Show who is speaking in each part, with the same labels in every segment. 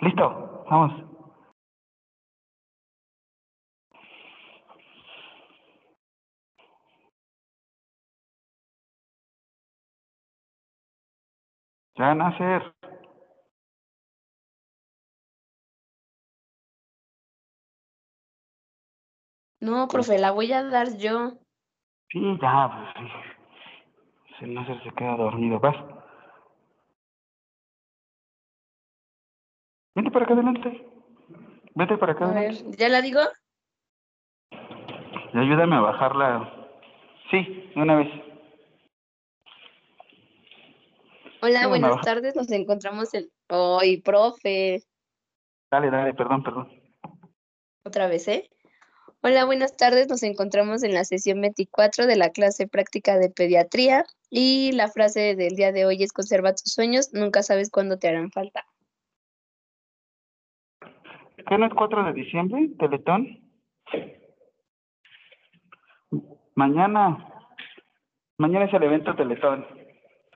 Speaker 1: Listo, vamos. Ya van a hacer.
Speaker 2: No, profe, la voy a dar yo.
Speaker 1: Sí, ya, pues sí. Si no se queda dormido, vas. Vente para acá adelante. Vete para acá
Speaker 2: A ver. ¿ya la digo?
Speaker 1: Y ayúdame a bajarla. Sí, una vez.
Speaker 2: Hola, buenas tardes. Nos encontramos en... ¡Ay, profe!
Speaker 1: Dale, dale, perdón, perdón.
Speaker 2: Otra vez, ¿eh? Hola, buenas tardes. Nos encontramos en la sesión 24 de la clase práctica de pediatría y la frase del día de hoy es conserva tus sueños, nunca sabes cuándo te harán falta.
Speaker 1: ¿Qué no es 4 de diciembre? ¿Teletón? Mañana. Mañana es el evento Teletón.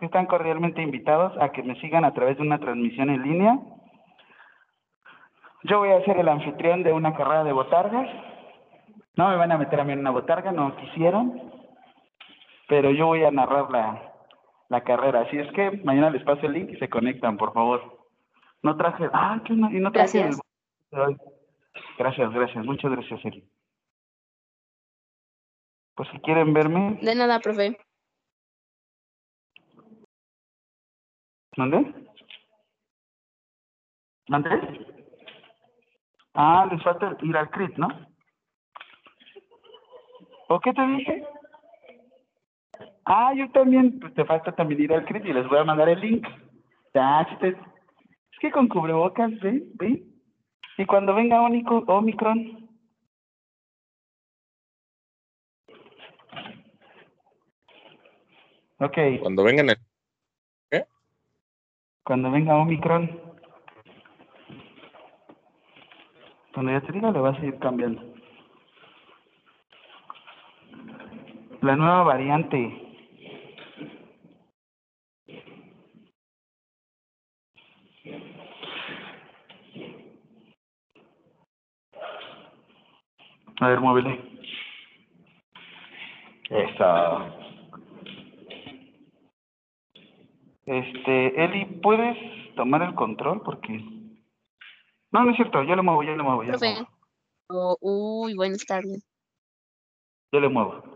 Speaker 1: Están cordialmente invitados a que me sigan a través de una transmisión en línea. Yo voy a ser el anfitrión de una carrera de botargas. No me van a meter a mí en una botarga, no quisieron. Pero yo voy a narrar la, la carrera. Así es que mañana les paso el link y se conectan, por favor. No traje. Ah, ¿qué no? Y no traje
Speaker 2: Gracias.
Speaker 1: el. Gracias, gracias. Muchas gracias, Eli. Pues si quieren verme,
Speaker 2: De nada, profe.
Speaker 1: ¿dónde? ¿Dónde? Ah, les falta ir al CRIT, ¿no? ¿O qué te dije? Ah, yo también, pues te falta también ir al CRIT y les voy a mandar el link. Ya, si te... Es que con cubrebocas. ¿Ven? Y cuando venga Omicron, ok,
Speaker 3: Cuando vengan el...
Speaker 1: cuando venga Omicron, cuando ya te diga, le vas a ir cambiando. La nueva variante. A ver, muévele. Eso. Este, Eli, ¿puedes tomar el control? Porque... No, no es cierto, yo lo muevo, yo lo muevo, yo lo muevo.
Speaker 2: Oh, uy, buenas tardes.
Speaker 1: Yo le muevo.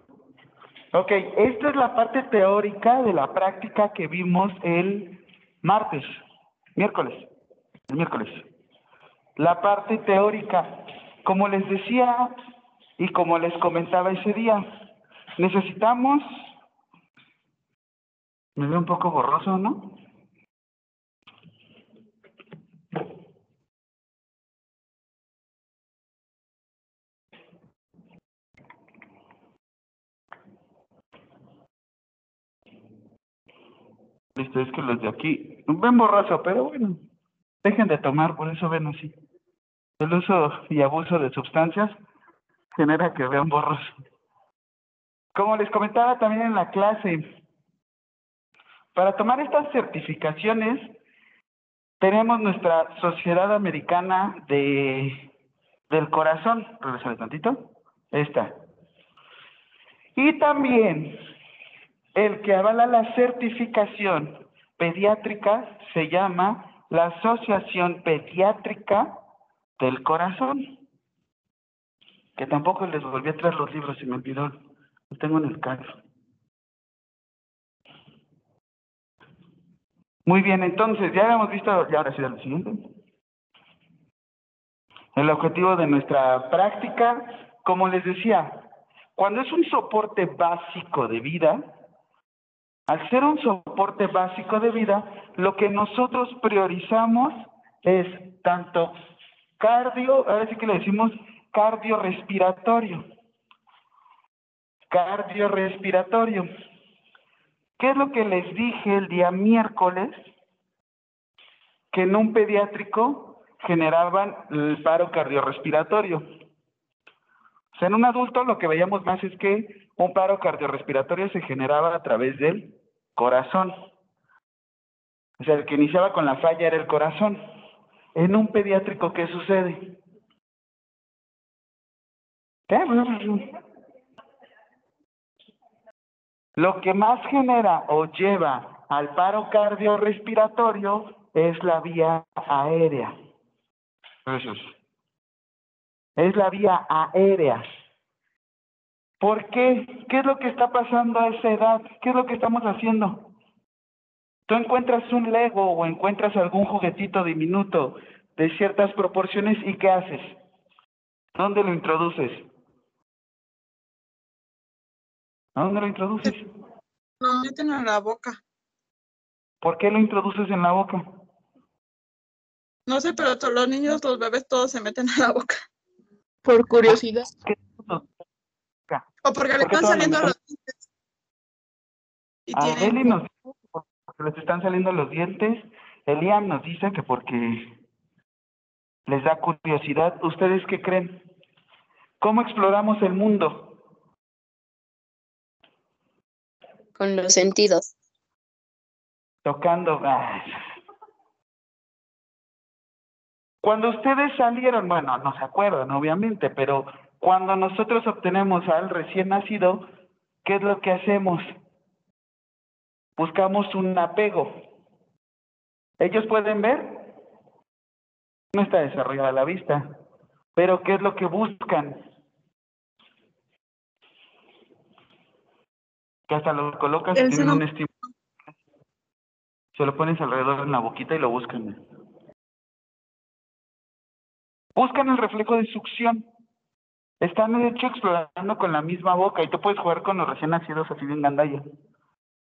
Speaker 1: Ok, esta es la parte teórica de la práctica que vimos el martes, miércoles, el miércoles. La parte teórica, como les decía y como les comentaba ese día, necesitamos... Me veo un poco borroso, ¿no? Listo, es que los de aquí ven borroso, pero bueno, dejen de tomar, por eso ven así. El uso y abuso de sustancias genera que vean borroso. Como les comentaba también en la clase, para tomar estas certificaciones tenemos nuestra Sociedad Americana de del Corazón, regresale tantito, esta. Y también el que avala la certificación pediátrica se llama la Asociación Pediátrica del Corazón. Que tampoco les volví a traer los libros, se me olvidó. Los tengo en el carro. Muy bien, entonces ya hemos visto, y ahora sí, al siguiente. El objetivo de nuestra práctica, como les decía, cuando es un soporte básico de vida, al ser un soporte básico de vida, lo que nosotros priorizamos es tanto cardio, ahora sí que le decimos cardiorrespiratorio. Cardiorrespiratorio. ¿Qué es lo que les dije el día miércoles? Que en un pediátrico generaban el paro cardiorrespiratorio. O sea, en un adulto lo que veíamos más es que un paro cardiorrespiratorio se generaba a través del corazón. O sea, el que iniciaba con la falla era el corazón. En un pediátrico, ¿qué sucede? Lo que más genera o lleva al paro cardiorrespiratorio es la vía aérea. Eso es. Es la vía aérea. ¿Por qué? ¿Qué es lo que está pasando a esa edad? ¿Qué es lo que estamos haciendo? Tú encuentras un Lego o encuentras algún juguetito diminuto de ciertas proporciones y ¿qué haces? ¿Dónde lo introduces? ¿A dónde lo introduces?
Speaker 3: Lo meten en la boca.
Speaker 1: ¿Por qué lo introduces en la boca?
Speaker 3: No sé, pero todos los niños, los bebés, todos se meten a la boca.
Speaker 4: Por curiosidad.
Speaker 3: O porque le
Speaker 1: ¿Por qué
Speaker 3: están saliendo
Speaker 1: lo
Speaker 3: los dientes. Y
Speaker 1: A nos dice que les están saliendo los dientes. Eliam nos dice que porque les da curiosidad. ¿Ustedes qué creen? ¿Cómo exploramos el mundo?
Speaker 2: Con los sentidos.
Speaker 1: Tocando. Ay. Cuando ustedes salieron, bueno, no se acuerdan, obviamente, pero cuando nosotros obtenemos al recién nacido, ¿qué es lo que hacemos? Buscamos un apego. ¿Ellos pueden ver? No está desarrollada la vista. Pero ¿qué es lo que buscan? Que hasta lo colocas tienen
Speaker 3: seno-
Speaker 1: un estímulo. Se lo pones alrededor en la boquita y lo buscan. Buscan el reflejo de succión. Están de hecho explorando con la misma boca y tú puedes jugar con los recién nacidos así bien gandalla.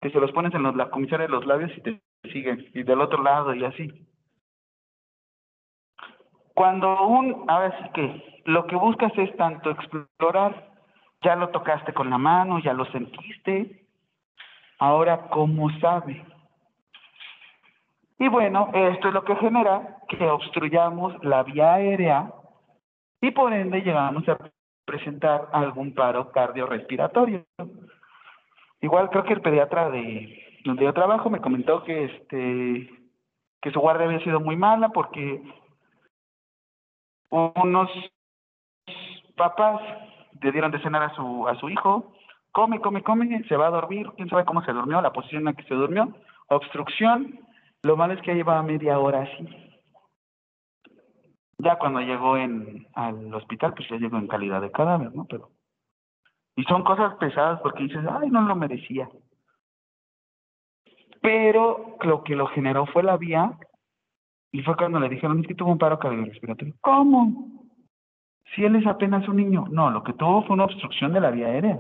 Speaker 1: Que se los pones en los, la comisaria de los labios y te siguen. Y del otro lado y así. Cuando un, ahora sí que lo que buscas es tanto explorar, ya lo tocaste con la mano, ya lo sentiste, ahora cómo sabe. Y bueno, esto es lo que genera que obstruyamos la vía aérea y por ende llegamos a presentar algún paro cardiorrespiratorio. Igual creo que el pediatra de donde yo trabajo me comentó que este que su guardia había sido muy mala porque unos papás le dieron de cenar a su a su hijo, come, come, come, se va a dormir, quién sabe cómo se durmió, la posición en la que se durmió, obstrucción, lo malo es que llevaba media hora así. Ya cuando llegó en al hospital, pues ya llegó en calidad de cadáver, ¿no? Pero y son cosas pesadas porque dices, ay, no lo merecía. Pero lo que lo generó fue la vía y fue cuando le dijeron, es que tuvo un paro cardiorrespiratorio. ¿Cómo? Si él es apenas un niño. No, lo que tuvo fue una obstrucción de la vía aérea.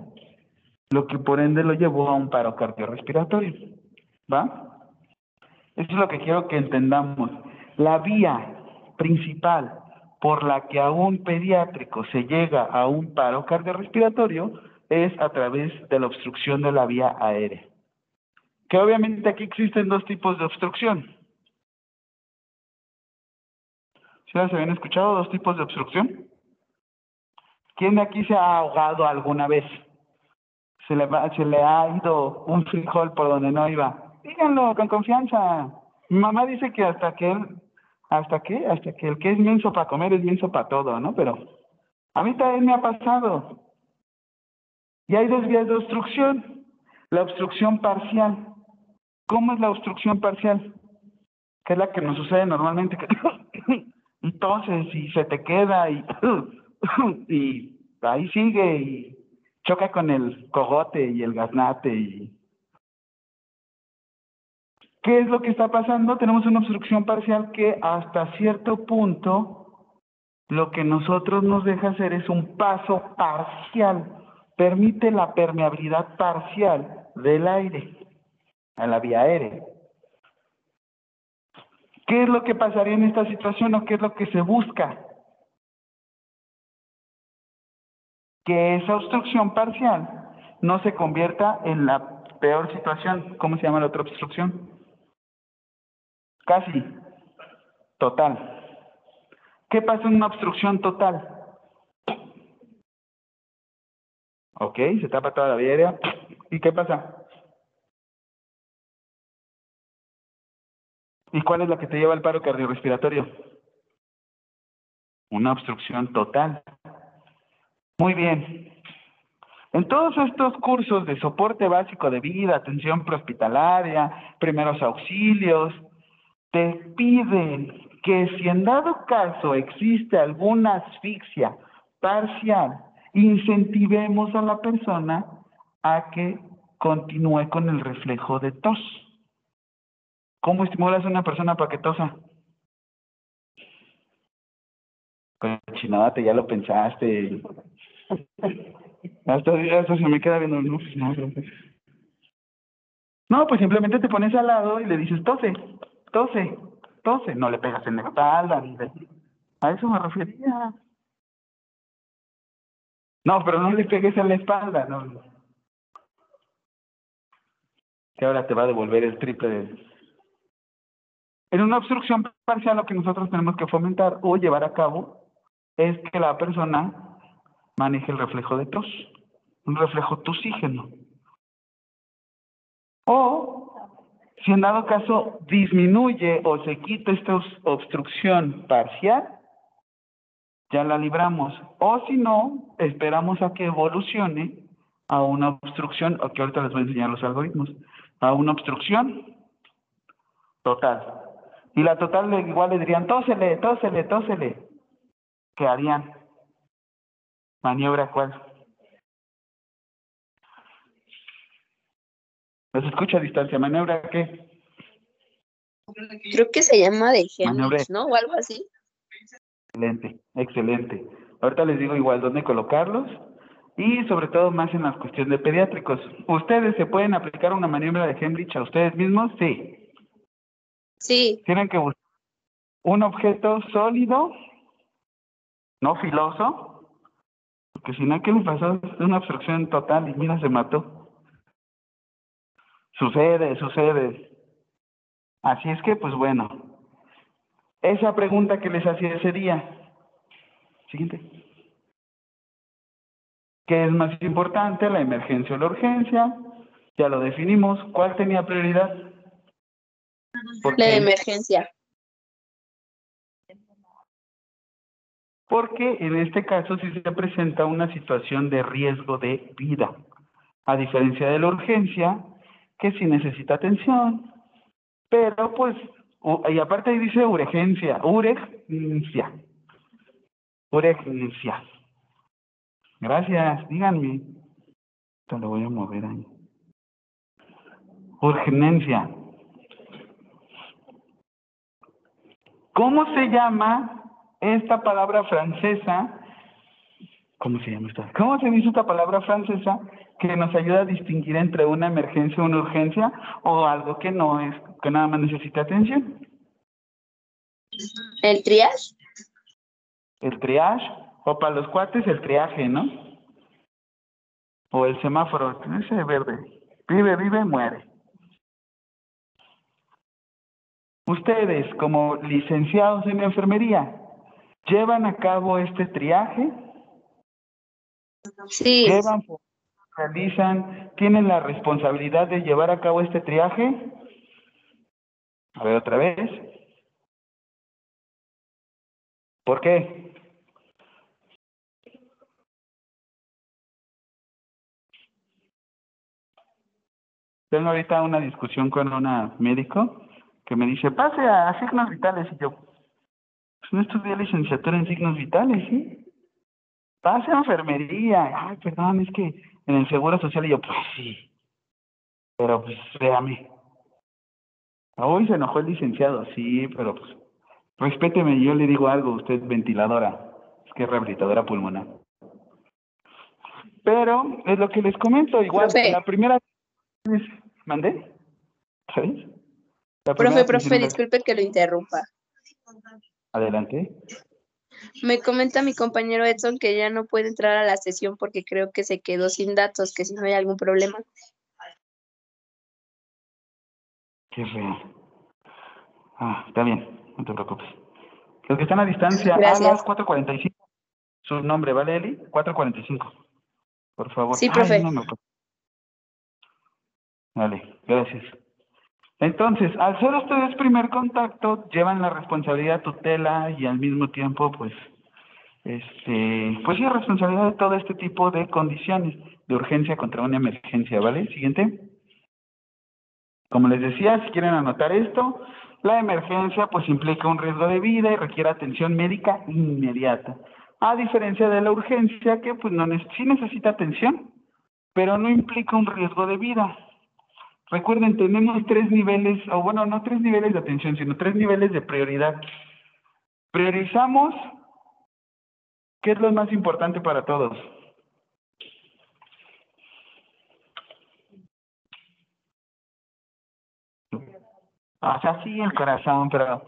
Speaker 1: Lo que por ende lo llevó a un paro cardiorrespiratorio. ¿Va? Eso es lo que quiero que entendamos. La vía principal por la que a un pediátrico se llega a un paro cardiorrespiratorio es a través de la obstrucción de la vía aérea. Que obviamente aquí existen dos tipos de obstrucción. ¿Sí las habían escuchado? Dos tipos de obstrucción. ¿Quién de aquí se ha ahogado alguna vez? Se le, ha ido un frijol por donde no iba. Díganlo con confianza. Mi mamá dice que hasta que él, hasta que, hasta que el que es menso para comer es menso para todo, ¿no? Pero a mí también me ha pasado. Y hay dos vías de obstrucción. La obstrucción parcial. ¿Cómo es la obstrucción parcial? Que es la que nos sucede normalmente. Entonces, y se te queda y, y ahí sigue y choca con el cogote y el gaznate y ¿Qué es lo que está pasando? Tenemos una obstrucción parcial que hasta cierto punto lo que nosotros nos deja hacer es un paso parcial. Permite la permeabilidad parcial del aire a la vía aérea. ¿Qué es lo que pasaría en esta situación o qué es lo que se busca? Que esa obstrucción parcial no se convierta en la peor situación. ¿Cómo se llama la otra obstrucción? Casi. Total. ¿Qué pasa en una obstrucción total? Ok, se tapa toda la vía. ¿Y qué pasa? ¿Y cuál es la que te lleva al paro cardiorrespiratorio? Una obstrucción total. Muy bien. En todos estos cursos de soporte básico de vida, atención prehospitalaria, primeros auxilios, te piden que si en dado caso existe alguna asfixia parcial, incentivemos a la persona a que continúe con el reflejo de tos. ¿Cómo estimulas a una persona para que tosa? Cochinate, ya lo pensaste. Hasta eso se me queda viendo. No, pues no, no, pues simplemente te pones al lado y le dices tose, tose, tose. No le pegas en la espalda. A eso me refería. No, pero no le pegues en la espalda, no. Que ahora te va a devolver el triple de... En una obstrucción parcial lo que nosotros tenemos que fomentar o llevar a cabo es que la persona maneje el reflejo de tos, un reflejo tosígeno. O, si en dado caso disminuye o se quita esta obstrucción parcial, ya la libramos. O si no, esperamos a que evolucione a una obstrucción, que ahorita les voy a enseñar los algoritmos, a una obstrucción total. Y la total igual le dirían, tósele, tósele, tósele. ¿Qué harían? ¿Maniobra cuál? ¿Los escucha a distancia? ¿Maniobra qué?
Speaker 2: Creo que se llama de Heimlich, ¿no? O algo así.
Speaker 1: Excelente, excelente. Ahorita les digo igual dónde colocarlos y sobre todo más en la cuestión de pediátricos. ¿Ustedes se pueden aplicar una maniobra de Heimlich a ustedes mismos? Sí.
Speaker 2: Sí.
Speaker 1: Tienen que buscar un objeto sólido, no filoso, porque si no, ¿qué le pasó? Es una obstrucción total y mira, se mató. Sucede, sucede. Así es que, pues bueno, esa pregunta que les hacía ese día. Siguiente. ¿Qué es más importante, la emergencia o la urgencia? Ya lo definimos. ¿Cuál tenía prioridad?
Speaker 2: La emergencia.
Speaker 1: Porque en este caso sí se presenta una situación de riesgo de vida, a diferencia de la urgencia, que sí necesita atención, pero pues y aparte dice urgencia, urgencia. Urgencia. Gracias, díganme. Te lo voy a mover ahí. Urgencia. ¿Cómo se llama esta palabra francesa? ¿Cómo se llama esta? ¿Cómo se dice esta palabra francesa que nos ayuda a distinguir entre una emergencia una urgencia o algo que no es, que nada más necesita atención.
Speaker 2: ¿El triage?
Speaker 1: El triage, o para los cuates el triaje, ¿no? O el semáforo, ese verde. Vive, vive, muere. Ustedes, como licenciados en enfermería, ¿llevan a cabo este triaje?
Speaker 2: Sí.
Speaker 1: ¿Llevan realizan, tienen la responsabilidad de llevar a cabo este triaje. A ver otra vez. ¿Por qué? Tengo ahorita una discusión con una médico que me dice, pase a signos vitales. Y yo, pues no estudié licenciatura en signos vitales, ¿sí? Pase a enfermería. Ay, perdón, es que en el Seguro Social y yo, pues sí, pero pues véame. Hoy se enojó el licenciado, sí, pero pues respéteme, yo le digo algo, usted es ventiladora, es que es rehabilitadora pulmonar. Pero es lo que les comento, igual, la primera ¿mandé? ¿Sabes?
Speaker 2: profe, profe, disculpe que lo interrumpa.
Speaker 1: Adelante.
Speaker 2: Me comenta mi compañero Edson que ya no puede entrar a la sesión porque creo que se quedó sin datos, que si no hay algún problema.
Speaker 1: Qué feo. Ah, está bien, no te preocupes. Los que están a distancia,
Speaker 2: Gracias.
Speaker 1: a las 4.45. Su nombre, ¿vale, Eli? 4.45. Por favor.
Speaker 2: Sí, profe.
Speaker 1: Ay, no me... Vale, gracias. Entonces, al ser ustedes primer contacto, llevan la responsabilidad tutela y al mismo tiempo, pues, este, pues sí, responsabilidad de todo este tipo de condiciones de urgencia contra una emergencia, ¿vale? Siguiente. Como les decía, si quieren anotar esto, la emergencia pues implica un riesgo de vida y requiere atención médica inmediata. A diferencia de la urgencia que pues no sí necesita atención, pero no implica un riesgo de vida. Recuerden, tenemos tres niveles, o bueno, no tres niveles de atención, sino tres niveles de prioridad. Priorizamos qué es lo más importante para todos. O sea, sí, el corazón, pero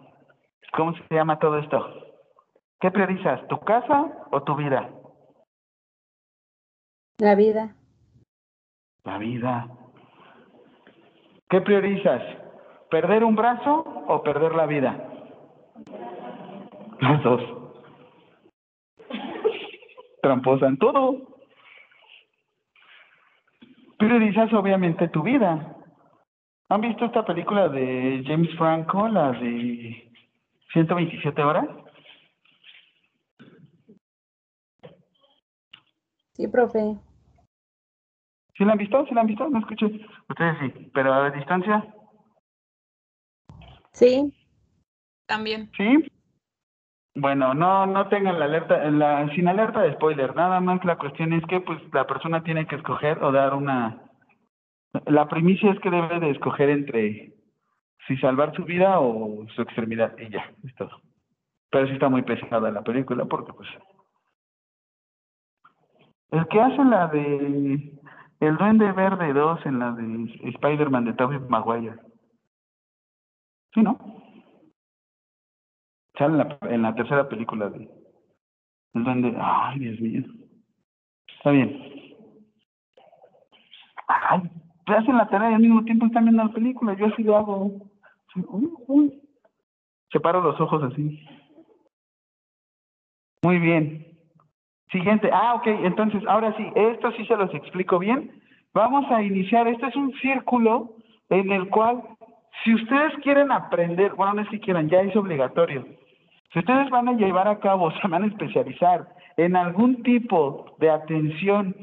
Speaker 1: ¿cómo se llama todo esto? ¿Qué priorizas, tu casa o tu vida?
Speaker 5: La vida.
Speaker 1: La vida. ¿Qué priorizas? ¿Perder un brazo o perder la vida? Los dos. Tramposa en todo. Priorizas obviamente tu vida. ¿Han visto esta película de James Franco, la de 127 horas?
Speaker 5: Sí, profe.
Speaker 1: ¿Sí la han visto? ¿Sí la han visto? No escuché. Ustedes sí, pero a distancia.
Speaker 5: Sí.
Speaker 3: También.
Speaker 1: ¿Sí? Bueno, no, no tengan la alerta, la, sin alerta de spoiler. Nada más la cuestión es que pues la persona tiene que escoger o dar una... La primicia es que debe de escoger entre si salvar su vida o su extremidad y ya, es todo. Pero sí está muy pesada la película porque pues... El que hace la de el Duende Verde 2 en la de Spider-Man de Tobey Maguire. ¿Sí, no? Sale en la, en la tercera película de El Duende... Ay, Dios mío. Está bien. Ay, hacen la tarea y al mismo tiempo están viendo la película. Yo así lo hago. Uy, uy. Separo los ojos así. Muy bien. Siguiente. Ah, ok. Entonces, ahora sí, esto sí se los explico bien. Vamos a iniciar. Este es un círculo en el cual, si ustedes quieren aprender, bueno, no es que quieran, ya es obligatorio. Si ustedes van a llevar a cabo, se van a especializar en algún tipo de atención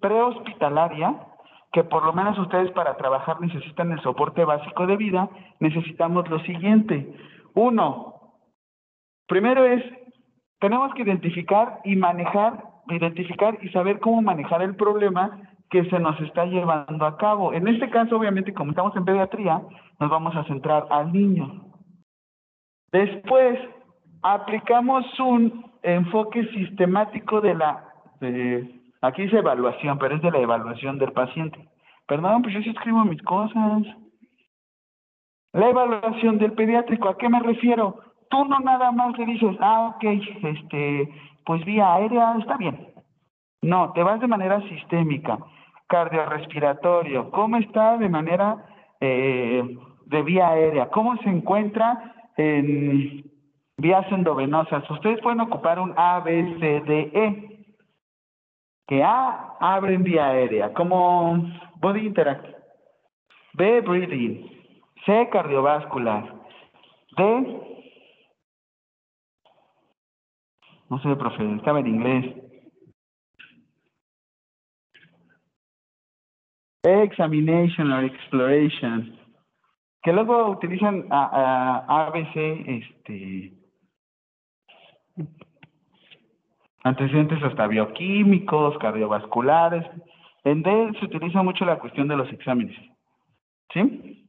Speaker 1: prehospitalaria, que por lo menos ustedes para trabajar necesitan el soporte básico de vida, necesitamos lo siguiente. Uno, primero es tenemos que identificar y manejar, identificar y saber cómo manejar el problema que se nos está llevando a cabo. En este caso, obviamente, como estamos en pediatría, nos vamos a centrar al niño. Después, aplicamos un enfoque sistemático de la, aquí dice evaluación, pero es de la evaluación del paciente. Perdón, pues yo sí escribo mis cosas. La evaluación del pediátrico, ¿a qué me refiero? Tú no nada más le dices, ah, ok, este, pues vía aérea está bien. No, te vas de manera sistémica, cardiorrespiratorio, cómo está de manera eh, de vía aérea, cómo se encuentra en vías endovenosas. Ustedes pueden ocupar un A, B, C, D, E. Que A abre vía aérea, como body interact. B, breathing. C, cardiovascular. D, No sé, profe, estaba en inglés. Examination or exploration. Que luego utilizan a, a ABC, este, antecedentes hasta bioquímicos, cardiovasculares. En D se utiliza mucho la cuestión de los exámenes. ¿Sí?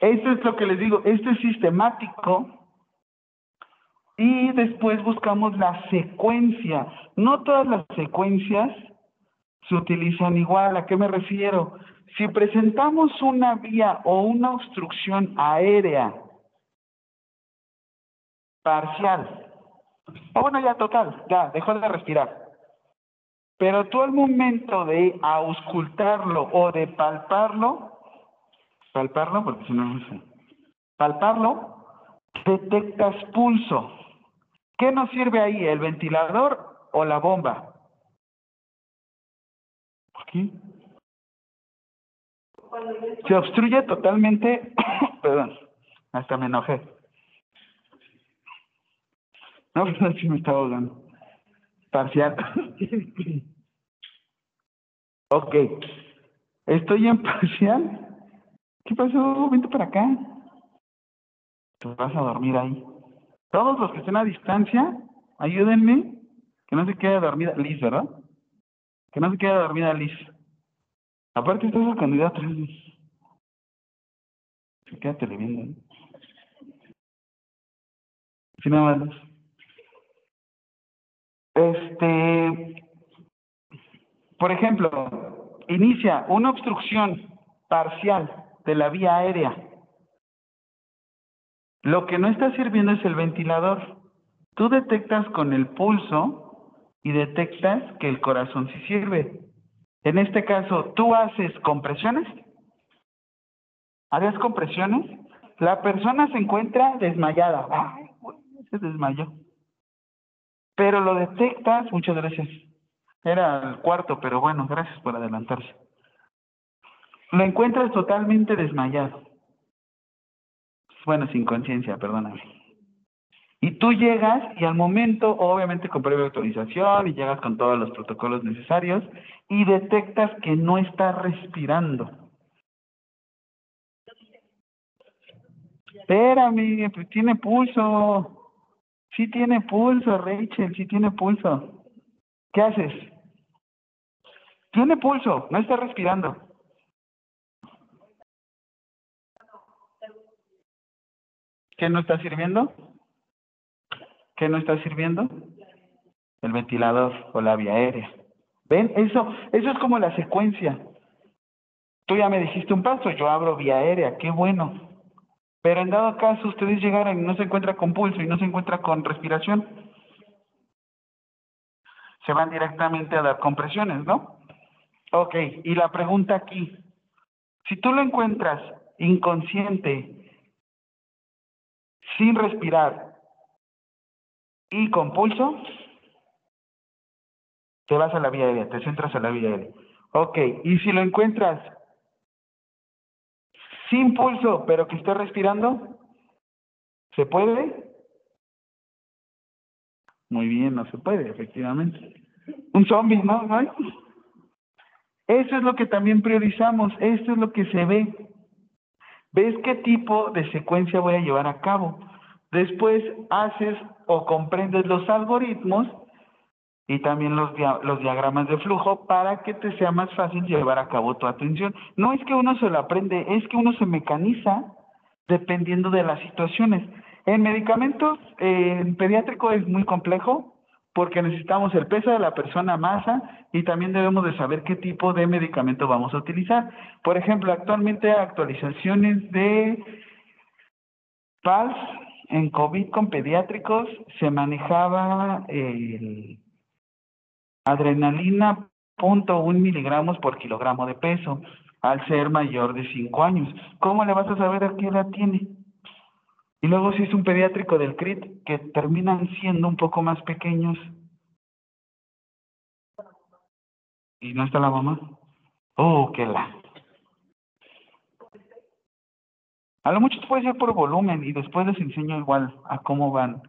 Speaker 1: Esto es lo que les digo, esto es sistemático y después buscamos la secuencia. No todas las secuencias se utilizan igual. ¿A qué me refiero? Si presentamos una vía o una obstrucción aérea parcial, o bueno, ya total, ya dejó de respirar. Pero tú al momento de auscultarlo o de palparlo, palparlo, porque si no, no sé, palparlo, detectas pulso. ¿Qué nos sirve ahí, el ventilador o la bomba? ¿Por qué? Se obstruye totalmente, perdón, hasta me enojé. No, perdón, sí me estaba ahogando. Parcial. ok. Estoy en parcial. ¿Qué pasó? Vente para acá. Te vas a dormir ahí. Todos los que estén a distancia, ayúdenme. Que no se quede dormida Liz, ¿verdad? Que no se quede dormida Liz. Aparte, estás el candidato. Se queda viendo. ¿eh? Sí, nada más. Este, por ejemplo, inicia una obstrucción parcial de la vía aérea. Lo que no está sirviendo es el ventilador. Tú detectas con el pulso y detectas que el corazón sí sirve. En este caso, tú haces compresiones. ¿Harías compresiones? La persona se encuentra desmayada. Ay, se desmayó. Pero lo detectas, muchas gracias. Era el cuarto, pero bueno, gracias por adelantarse. Lo encuentras totalmente desmayado. Bueno, sin conciencia, perdóname. Y tú llegas y al momento, obviamente con previa autorización y llegas con todos los protocolos necesarios y detectas que no está respirando. Espérame, pues tiene pulso. Sí tiene pulso, Rachel, sí tiene pulso. ¿Qué haces? Tiene pulso, no está respirando. ¿Qué no está sirviendo? ¿Qué no está sirviendo? El ventilador o la vía aérea. ¿Ven? Eso, eso es como la secuencia. Tú ya me dijiste un paso, yo abro vía aérea, qué bueno. Pero en dado caso ustedes llegaran y no se encuentra con pulso y no se encuentra con respiración, se van directamente a dar compresiones, ¿no? Ok, y la pregunta aquí, si tú lo encuentras inconsciente, sin respirar y con pulso, te vas a la vía aérea, te centras a la vía aérea. Ok, y si lo encuentras sin pulso, pero que esté respirando, ¿se puede? Muy bien, no se puede, efectivamente. Un zombie, ¿no? ¿No Eso es lo que también priorizamos, esto es lo que se ve. ¿Ves qué tipo de secuencia voy a llevar a cabo? Después haces o comprendes los algoritmos y también los, los diagramas de flujo para que te sea más fácil llevar a cabo tu atención. No es que uno se lo aprende, es que uno se mecaniza dependiendo de las situaciones. En medicamentos, eh, en pediátrico es muy complejo porque necesitamos el peso de la persona, masa y también debemos de saber qué tipo de medicamento vamos a utilizar. Por ejemplo, actualmente actualizaciones de PALS en COVID con pediátricos se manejaba el adrenalina punto un miligramos por kilogramo de peso al ser mayor de 5 años. ¿Cómo le vas a saber a qué edad tiene? Y luego si es un pediátrico del CRIT que terminan siendo un poco más pequeños. ¿Y no está la mamá? Oh, qué la. A lo mucho puede ser por volumen y después les enseño igual a cómo van.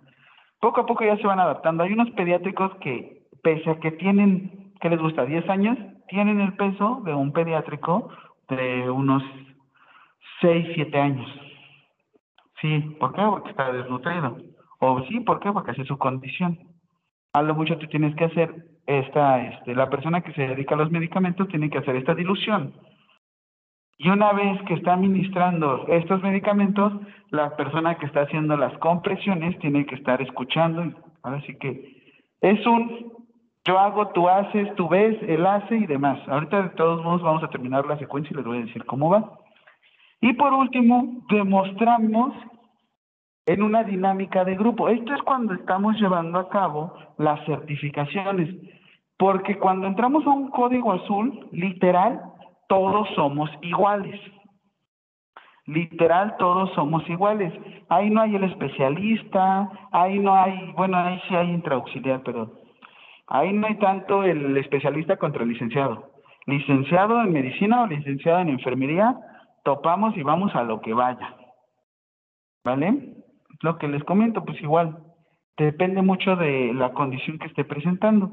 Speaker 1: Poco a poco ya se van adaptando. Hay unos pediátricos que pese a que tienen, ¿qué les gusta? 10 años, tienen el peso de un pediátrico de unos 6, 7 años. Sí, ¿por qué? Porque está desnutrido. O sí, ¿por qué? Porque es su condición. A lo mucho tú tienes que hacer esta, este, la persona que se dedica a los medicamentos tiene que hacer esta dilución. Y una vez que está administrando estos medicamentos, la persona que está haciendo las compresiones tiene que estar escuchando. Ahora sí que es un yo hago, tú haces, tú ves, él hace y demás. Ahorita de todos modos vamos a terminar la secuencia y les voy a decir cómo va. Y por último, demostramos en una dinámica de grupo. Esto es cuando estamos llevando a cabo las certificaciones. Porque cuando entramos a un código azul, literal, todos somos iguales. Literal, todos somos iguales. Ahí no hay el especialista, ahí no hay, bueno, ahí sí hay intraauxiliar, pero Ahí no hay tanto el especialista contra el licenciado. licenciado en medicina o licenciado en enfermería, topamos y vamos a lo que vaya. ¿Vale? Lo que les comento, pues igual, depende mucho de la condición que esté presentando.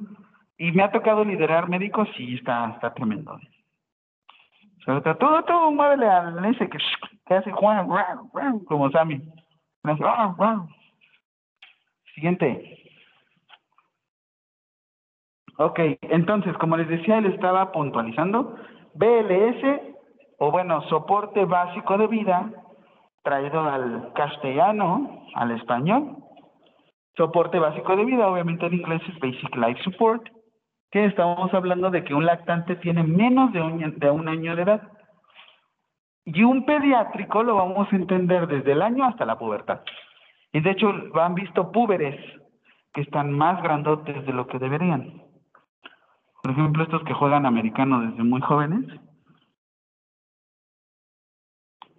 Speaker 1: Y me ha tocado liderar médicos y está, está tremendo. Sobre todo, todo, muévele al ese que, que hace Juan, como Sammy. Hace, Siguiente. Ok, entonces, como les decía, él estaba puntualizando, BLS, o bueno, soporte básico de vida, traído al castellano, al español. Soporte básico de vida, obviamente en inglés es Basic Life Support, que estamos hablando de que un lactante tiene menos de un, de un año de edad. Y un pediátrico lo vamos a entender desde el año hasta la pubertad. Y de hecho, han visto púberes que están más grandotes de lo que deberían. Por ejemplo, estos que juegan americano desde muy jóvenes,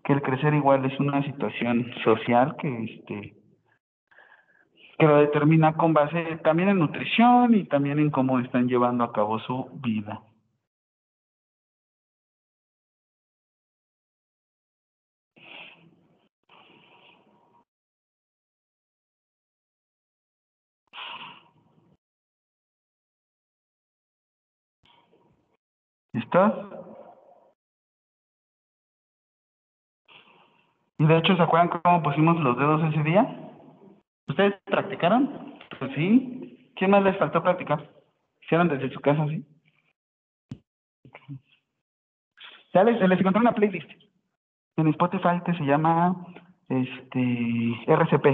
Speaker 1: que el crecer igual es una situación social que este que lo determina con base también en nutrición y también en cómo están llevando a cabo su vida. ¿Listos? Y de hecho, ¿se acuerdan cómo pusimos los dedos ese día? ¿Ustedes practicaron? Pues sí. ¿Quién más les faltó practicar? ¿Hicieron desde su casa, sí? Ya les, les encontré una playlist en Spotify que se llama este RCP.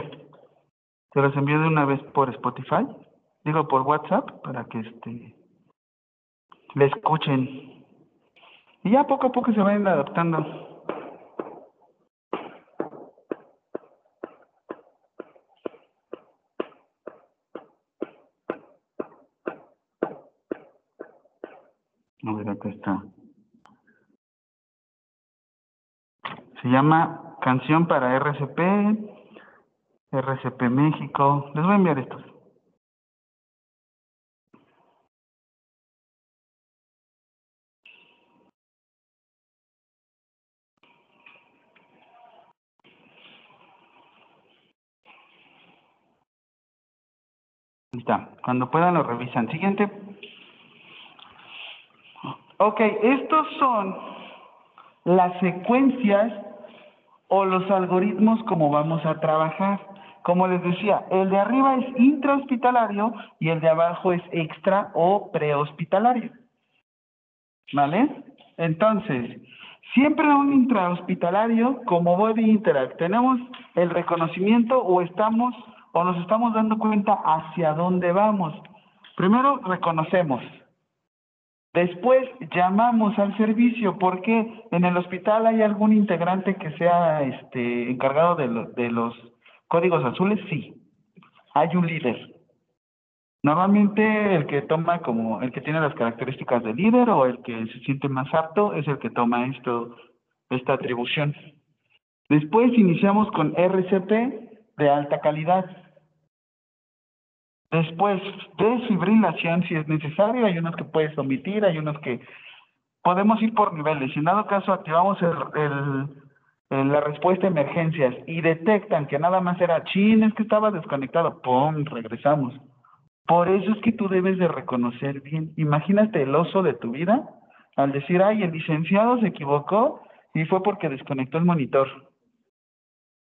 Speaker 1: Se los envío de una vez por Spotify, digo por WhatsApp, para que este le escuchen. Y ya poco a poco se vayan adaptando. Está. Se llama Canción para RCP, RCP México. Les voy a enviar estos. Está. Cuando puedan lo revisan. Siguiente. Ok, estos son las secuencias o los algoritmos como vamos a trabajar. Como les decía, el de arriba es intrahospitalario y el de abajo es extra o prehospitalario. ¿Vale? Entonces, siempre un intrahospitalario como body interact, tenemos el reconocimiento o estamos o nos estamos dando cuenta hacia dónde vamos. Primero reconocemos, Después llamamos al servicio porque en el hospital hay algún integrante que sea este encargado de, lo- de los códigos azules, sí. Hay un líder. Normalmente el que toma como el que tiene las características de líder o el que se siente más apto es el que toma esto esta atribución. Después iniciamos con RCP de alta calidad. Después, desfibrilación si es necesario, hay unos que puedes omitir, hay unos que podemos ir por niveles. En dado caso activamos el, la respuesta a emergencias y detectan que nada más era chin, es que estaba desconectado, ¡pum! regresamos. Por eso es que tú debes de reconocer bien. Imagínate el oso de tu vida al decir, ay, el licenciado se equivocó y fue porque desconectó el monitor.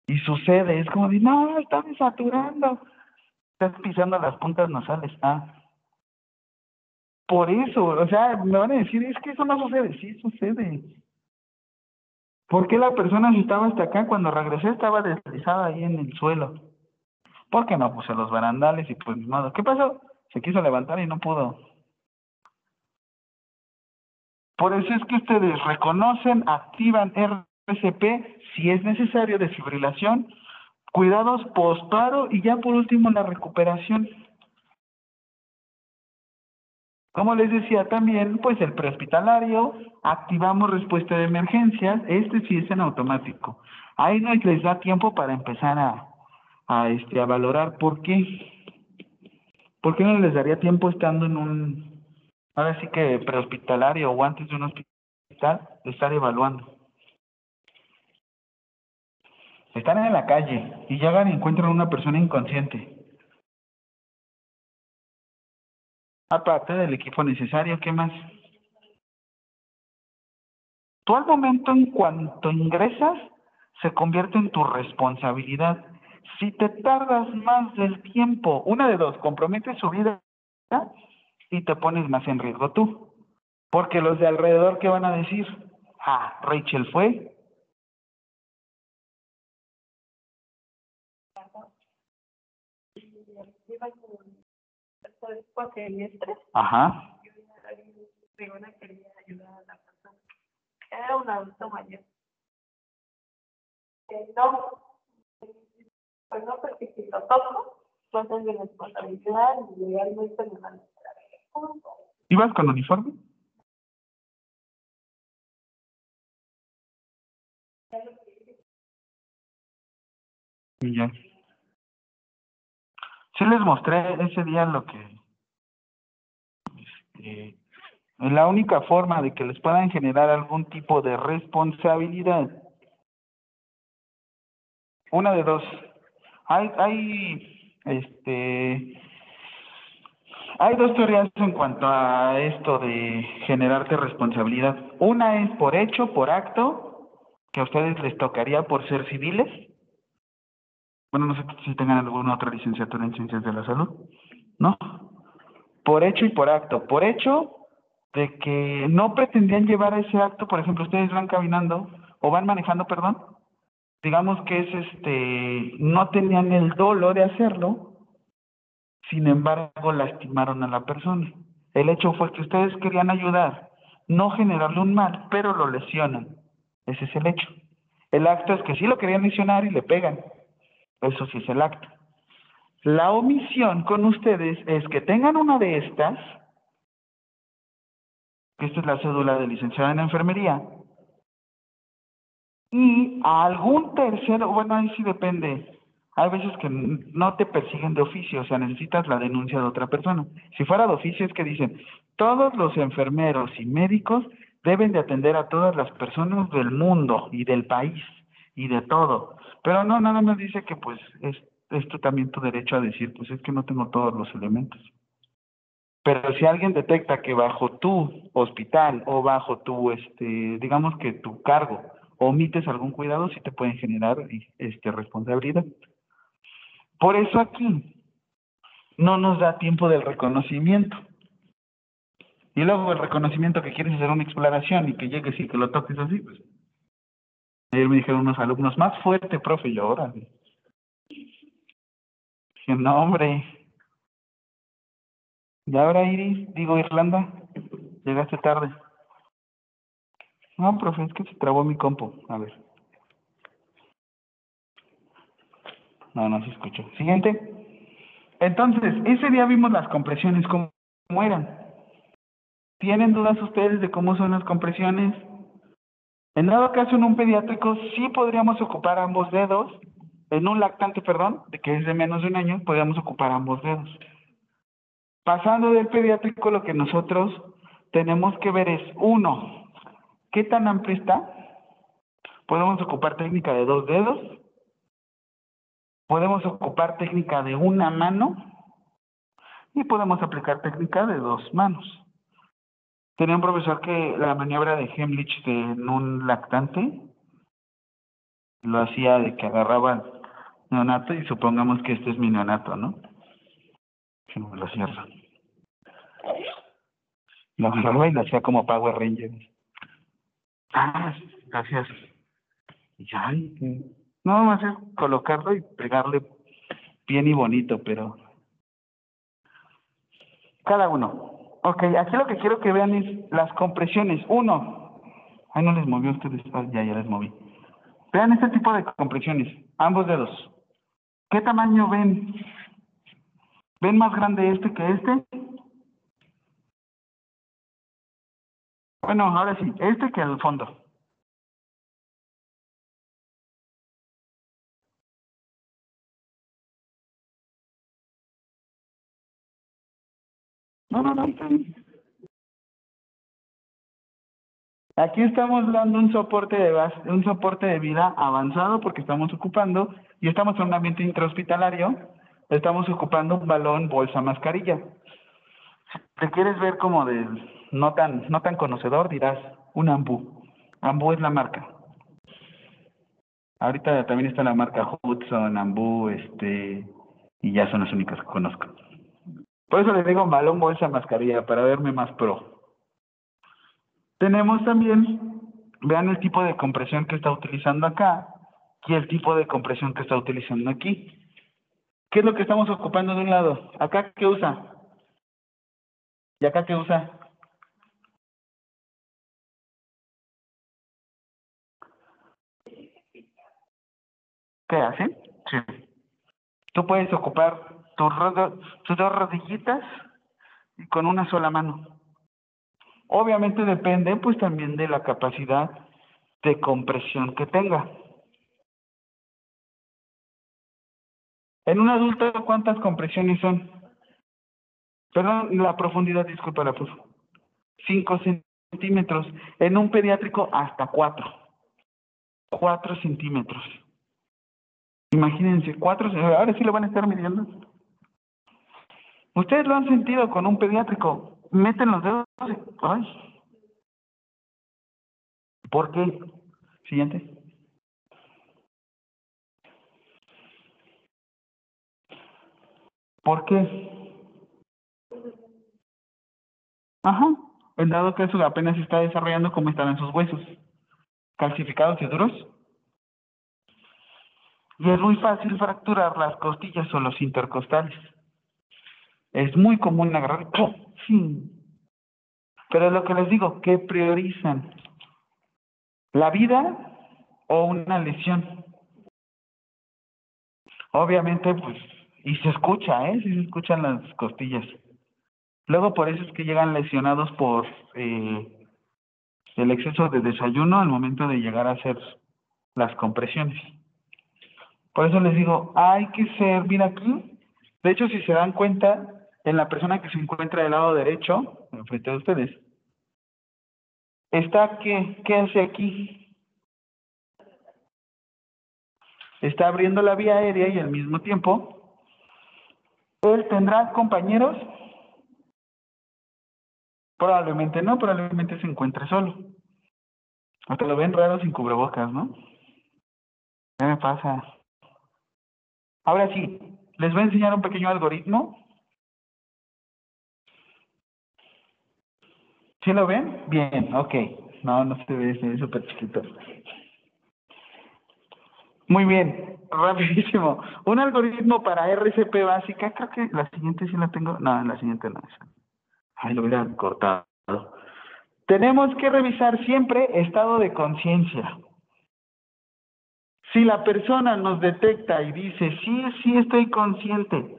Speaker 1: Y sucede, es como de, no, está desaturando estás pisando las puntas nasales. Ah. Por eso, o sea, me van a decir, es que eso no sucede. Sí sucede. ¿Por qué la persona si estaba hasta acá cuando regresé estaba deslizada ahí en el suelo? ¿Por qué no puse los barandales y pues ni modo? ¿Qué pasó? Se quiso levantar y no pudo. Por eso es que ustedes reconocen, activan RCP si es necesario desfibrilación, cuidados postparo y ya por último la recuperación. Como les decía también, pues el prehospitalario, activamos respuesta de emergencias, este sí es en automático. Ahí no les da tiempo para empezar a, este, a valorar por qué. ¿Por qué no les daría tiempo estando en un ahora sí que prehospitalario o antes de un hospital, estar evaluando. Están en la calle y llegan y encuentran a una persona inconsciente. Aparte del equipo necesario, ¿qué más? Tú al momento en cuanto ingresas, se convierte en tu responsabilidad. Si te tardas más del tiempo, una de dos, comprometes su vida y te pones más en riesgo tú. Porque los de alrededor, ¿qué van a decir? Ah, Rachel fue. Ajá.
Speaker 6: Era un adulto mayor. Que no, pues no, porque si lo toco, pues es mi responsabilidad y legalmente me van a esperar.
Speaker 1: ¿Ibas con uniforme? Y ya. Sí les mostré ese día lo que... Este, la única forma de que les puedan generar algún tipo de responsabilidad. Una de dos. Hay, hay, este, hay dos teorías en cuanto a esto de generarte responsabilidad. Una es por hecho, por acto, que a ustedes les tocaría por ser civiles. Bueno, no sé si tengan alguna otra licenciatura en ciencias de la salud. ¿No? Por hecho y por acto. Por hecho, de que no pretendían llevar ese acto, por ejemplo, ustedes van caminando o van manejando, perdón, digamos que es este, no tenían el dolo de hacerlo, sin embargo lastimaron a la persona. El hecho fue que ustedes querían ayudar, no generarle un mal, pero lo lesionan. Ese es el hecho. El acto es que sí lo querían lesionar y le pegan. Eso sí es el acto. La omisión con ustedes es que tengan una de estas, que esta es la cédula de licenciada en enfermería, y algún tercero, bueno, ahí sí depende. Hay veces que no te persiguen de oficio, o sea, necesitas la denuncia de otra persona. Si fuera de oficio es que dicen, todos los enfermeros y médicos deben de atender a todas las personas del mundo y del país y de todo. Pero no, nada más dice que pues es esto también tu derecho a decir, pues es que no tengo todos los elementos. Pero si alguien detecta que bajo tu hospital o bajo tu, este, digamos que tu cargo, omites algún cuidado, sí te pueden generar este, responsabilidad. Por eso aquí no nos da tiempo del reconocimiento. Y luego el reconocimiento que quieres hacer una exploración y que llegues y que lo toques así, pues. Ayer me dijeron unos alumnos, más fuerte, profe, y ahora. Dije, no, hombre. Y ahora, Iris, digo, Irlanda, llegaste tarde. No, profe, es que se trabó mi compu. A ver. No, no se escuchó. Siguiente. Entonces, ese día vimos las compresiones, cómo, cómo eran. ¿Tienen dudas ustedes de cómo son las compresiones? En dado caso, en un pediátrico, sí podríamos ocupar ambos dedos. En un lactante, perdón, de que es de menos de un año, podríamos ocupar ambos dedos. Pasando del pediátrico, lo que nosotros tenemos que ver es, uno, ¿qué tan amplio está? Podemos ocupar técnica de dos dedos. Podemos ocupar técnica de una mano. Y podemos aplicar técnica de dos manos. Tenía un profesor que la maniobra de Hemlich de, en un lactante lo hacía de que agarraba el neonato y supongamos que este es mi neonato, ¿no? Que no me lo cierra. Lo agarraba y lo hacía como Power Rangers. Ah, gracias. Y ya, no, más es colocarlo y pegarle bien y bonito, pero cada uno. Ok, aquí lo que quiero que vean es las compresiones. Uno, ay, no les movió a ustedes, ah, ya, ya les moví. Vean este tipo de compresiones, ambos dedos. ¿Qué tamaño ven? ¿Ven más grande este que este? Bueno, ahora sí, este que el fondo. No, no, no. Aquí estamos dando un soporte de bas- un soporte de vida avanzado porque estamos ocupando y estamos en un ambiente intrahospitalario, estamos ocupando un balón, bolsa, mascarilla. Si te quieres ver como de no tan no tan conocedor, dirás un Ambu. Ambu es la marca. Ahorita también está la marca Hudson, Ambu, este, y ya son las únicas que conozco. Por eso le digo balón, bolsa, mascarilla, para verme más pro. Tenemos también, vean el tipo de compresión que está utilizando acá y el tipo de compresión que está utilizando aquí. ¿Qué es lo que estamos ocupando de un lado? ¿Acá qué usa? ¿Y acá qué usa? ¿Qué hace? Sí. Tú puedes ocupar tus, tus dos rodillitas y con una sola mano. Obviamente depende pues también de la capacidad de compresión que tenga. En un adulto, ¿cuántas compresiones son? Perdón, la profundidad, disculpa la prof. 5 centímetros. En un pediátrico, hasta 4. 4 centímetros. Imagínense, 4 ahora sí lo van a estar midiendo. Ustedes lo han sentido con un pediátrico. Meten los dedos. Ay. ¿Por qué? Siguiente. ¿Por qué? Ajá. En dado que eso apenas está desarrollando, ¿cómo están sus huesos? ¿Calcificados y duros? Y es muy fácil fracturar las costillas o los intercostales. Es muy común agarrar. Sí. Pero lo que les digo, ¿qué priorizan? ¿La vida o una lesión? Obviamente, pues, y se escucha, ¿eh? Sí se escuchan las costillas. Luego por eso es que llegan lesionados por eh, el exceso de desayuno al momento de llegar a hacer las compresiones. Por eso les digo, hay que ser, mira aquí, de hecho si se dan cuenta, en la persona que se encuentra del lado derecho, enfrente de ustedes, está ¿qué? ¿Qué hace aquí? Está abriendo la vía aérea y al mismo tiempo, él tendrá compañeros Probablemente no, probablemente se encuentre solo. Hasta lo ven raro sin cubrebocas, ¿no? ¿Qué me pasa? Ahora sí, les voy a enseñar un pequeño algoritmo. ¿Sí lo ven? Bien, ok. No, no se ve, se ve súper chiquito. Muy bien, rapidísimo. Un algoritmo para RCP básica, creo que la siguiente sí la tengo. No, la siguiente no. Ay, lo hubiera cortado. Tenemos que revisar siempre estado de conciencia. Si la persona nos detecta y dice, sí, sí estoy consciente,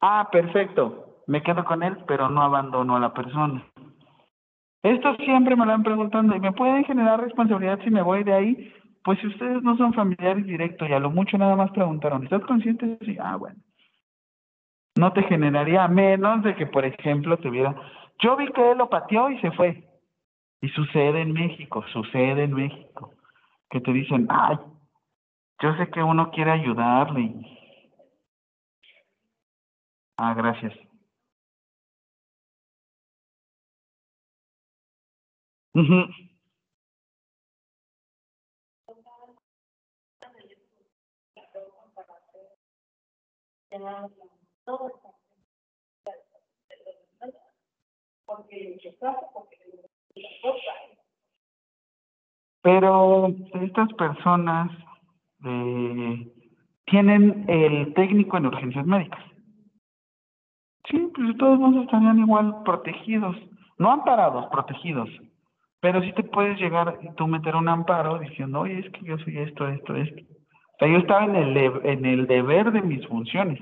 Speaker 1: ah, perfecto, me quedo con él, pero no abandono a la persona. Esto siempre me lo han preguntando y me pueden generar responsabilidad si me voy de ahí, pues si ustedes no son familiares directos y a lo mucho nada más preguntaron, ¿estás consciente? Sí, ah, bueno. No te generaría menos de que, por ejemplo, tuviera, yo vi que él lo pateó y se fue. Y sucede en México, sucede en México, que te dicen, ay, yo sé que uno quiere ayudarle. Ah, gracias. Pero estas personas eh, tienen el técnico en urgencias médicas. Sí, pues todos modos estarían igual protegidos, no amparados, protegidos. Pero sí te puedes llegar y tú meter un amparo diciendo, oye, es que yo soy esto, esto, esto. O sea, yo estaba en el, en el deber de mis funciones.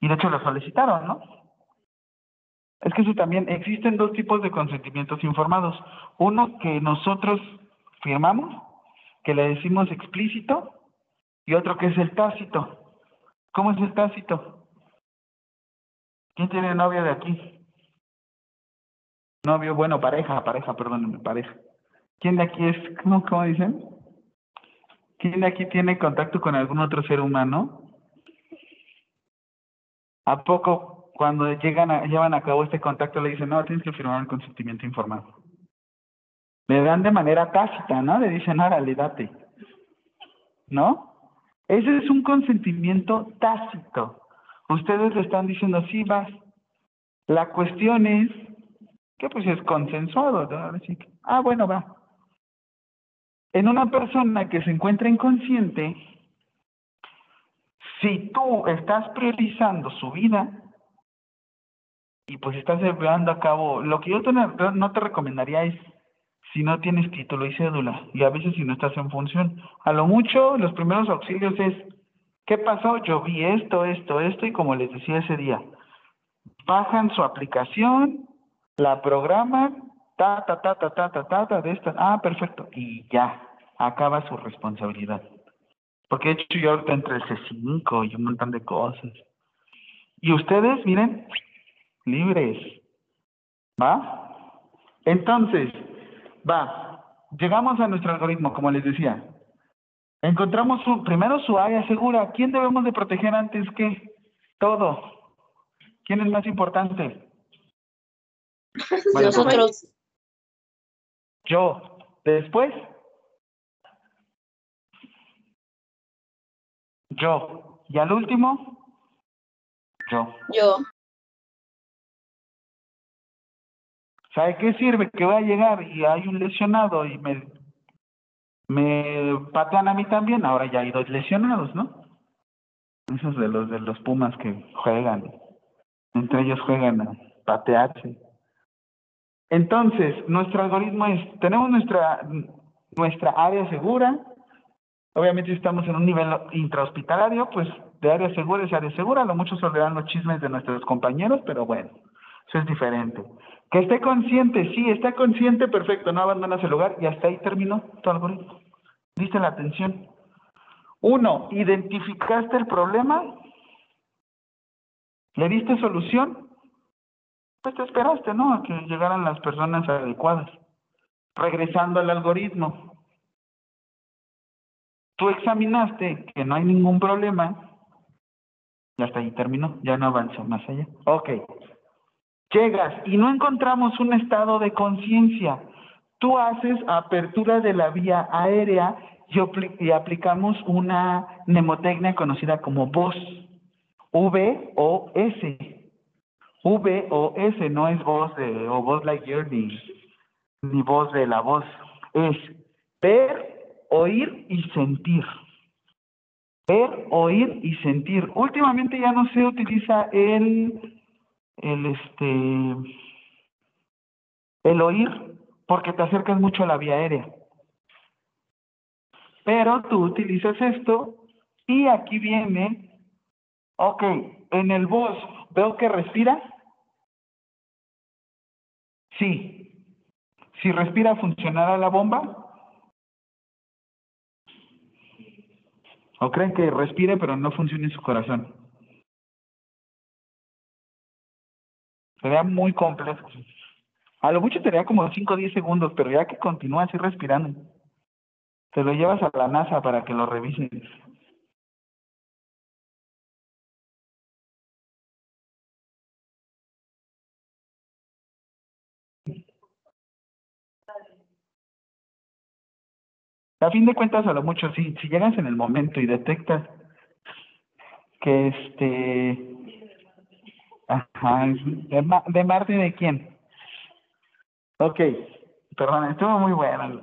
Speaker 1: Y de hecho lo solicitaron, ¿no? Es que eso también, existen dos tipos de consentimientos informados. Uno que nosotros firmamos, que le decimos explícito, y otro que es el tácito. ¿Cómo es el tácito? ¿Quién tiene novia de aquí? Novio, bueno, pareja, pareja, perdónenme, pareja. ¿Quién de aquí es, cómo, cómo dicen? ¿Quién de aquí tiene contacto con algún otro ser humano? ¿A poco cuando llegan a, llevan a cabo este contacto le dicen, no, tienes que firmar un consentimiento informado? Le dan de manera tácita, ¿no? Le dicen, órale, date. ¿No? Ese es un consentimiento tácito. Ustedes le están diciendo, sí, vas. La cuestión es que pues es consensuado, ¿no? Así que, ah, bueno, va. En una persona que se encuentra inconsciente, si tú estás priorizando su vida y pues estás llevando a cabo, lo que yo no te recomendaría es si no tienes título y cédula y a veces si no estás en función. A lo mucho, los primeros auxilios es, ¿qué pasó? Yo vi esto, esto, esto y como les decía ese día, bajan su aplicación, la programan, ta, ta, ta, ta, ta, ta, ta, de esta, ah, perfecto, y ya, acaba su responsabilidad. Porque de hecho yo entre el C5 y un montón de cosas. Y ustedes, miren, libres. ¿Va? Entonces, va. Llegamos a nuestro algoritmo, como les decía. Encontramos su, primero su área segura. ¿Quién debemos de proteger antes que todo? ¿Quién es más importante?
Speaker 2: Nosotros.
Speaker 1: Yo. Después. Yo. Y al último. Yo.
Speaker 2: Yo.
Speaker 1: ¿Sabe qué sirve? Que voy a llegar y hay un lesionado y me, me patean a mí también. Ahora ya hay dos lesionados, ¿no? Esos de los de los Pumas que juegan. Entre ellos juegan a patearse. Entonces, nuestro algoritmo es, tenemos nuestra, nuestra área segura. Obviamente si estamos en un nivel intrahospitalario, pues de área segura es área segura. Lo mucho se olvidan los chismes de nuestros compañeros, pero bueno, eso es diferente. Que esté consciente, sí, está consciente, perfecto, no abandonas el lugar y hasta ahí terminó tu algoritmo. Diste la atención. Uno, identificaste el problema, le diste solución, pues te esperaste, ¿no? A que llegaran las personas adecuadas. Regresando al algoritmo. Tú examinaste que no hay ningún problema y hasta ahí terminó, ya no avanzó más allá. Ok. Llegas y no encontramos un estado de conciencia. Tú haces apertura de la vía aérea y, aplicamos una mnemotecnia conocida como voz. V o S. V o S no es voz de, o voz like ni, ni voz de la voz. Es ver, oír y sentir. Ver, oír y sentir. Últimamente ya no se utiliza el, el este, el oír porque te acercas mucho a la vía aérea. Pero tú utilizas esto y aquí viene Ok, en el voz, ¿veo que respira? Sí. Si respira, ¿funcionará la bomba? ¿O creen que respire pero no funcione su corazón? Sería muy complejo. A lo mucho te daría como 5 o 10 segundos, pero ya que continúa así respirando, te lo llevas a la NASA para que lo revisen. A fin de cuentas, a lo mucho, si, si llegas en el momento y detectas que este... Ajá, de, de Marte de quién? Ok, perdón, estuvo muy bueno.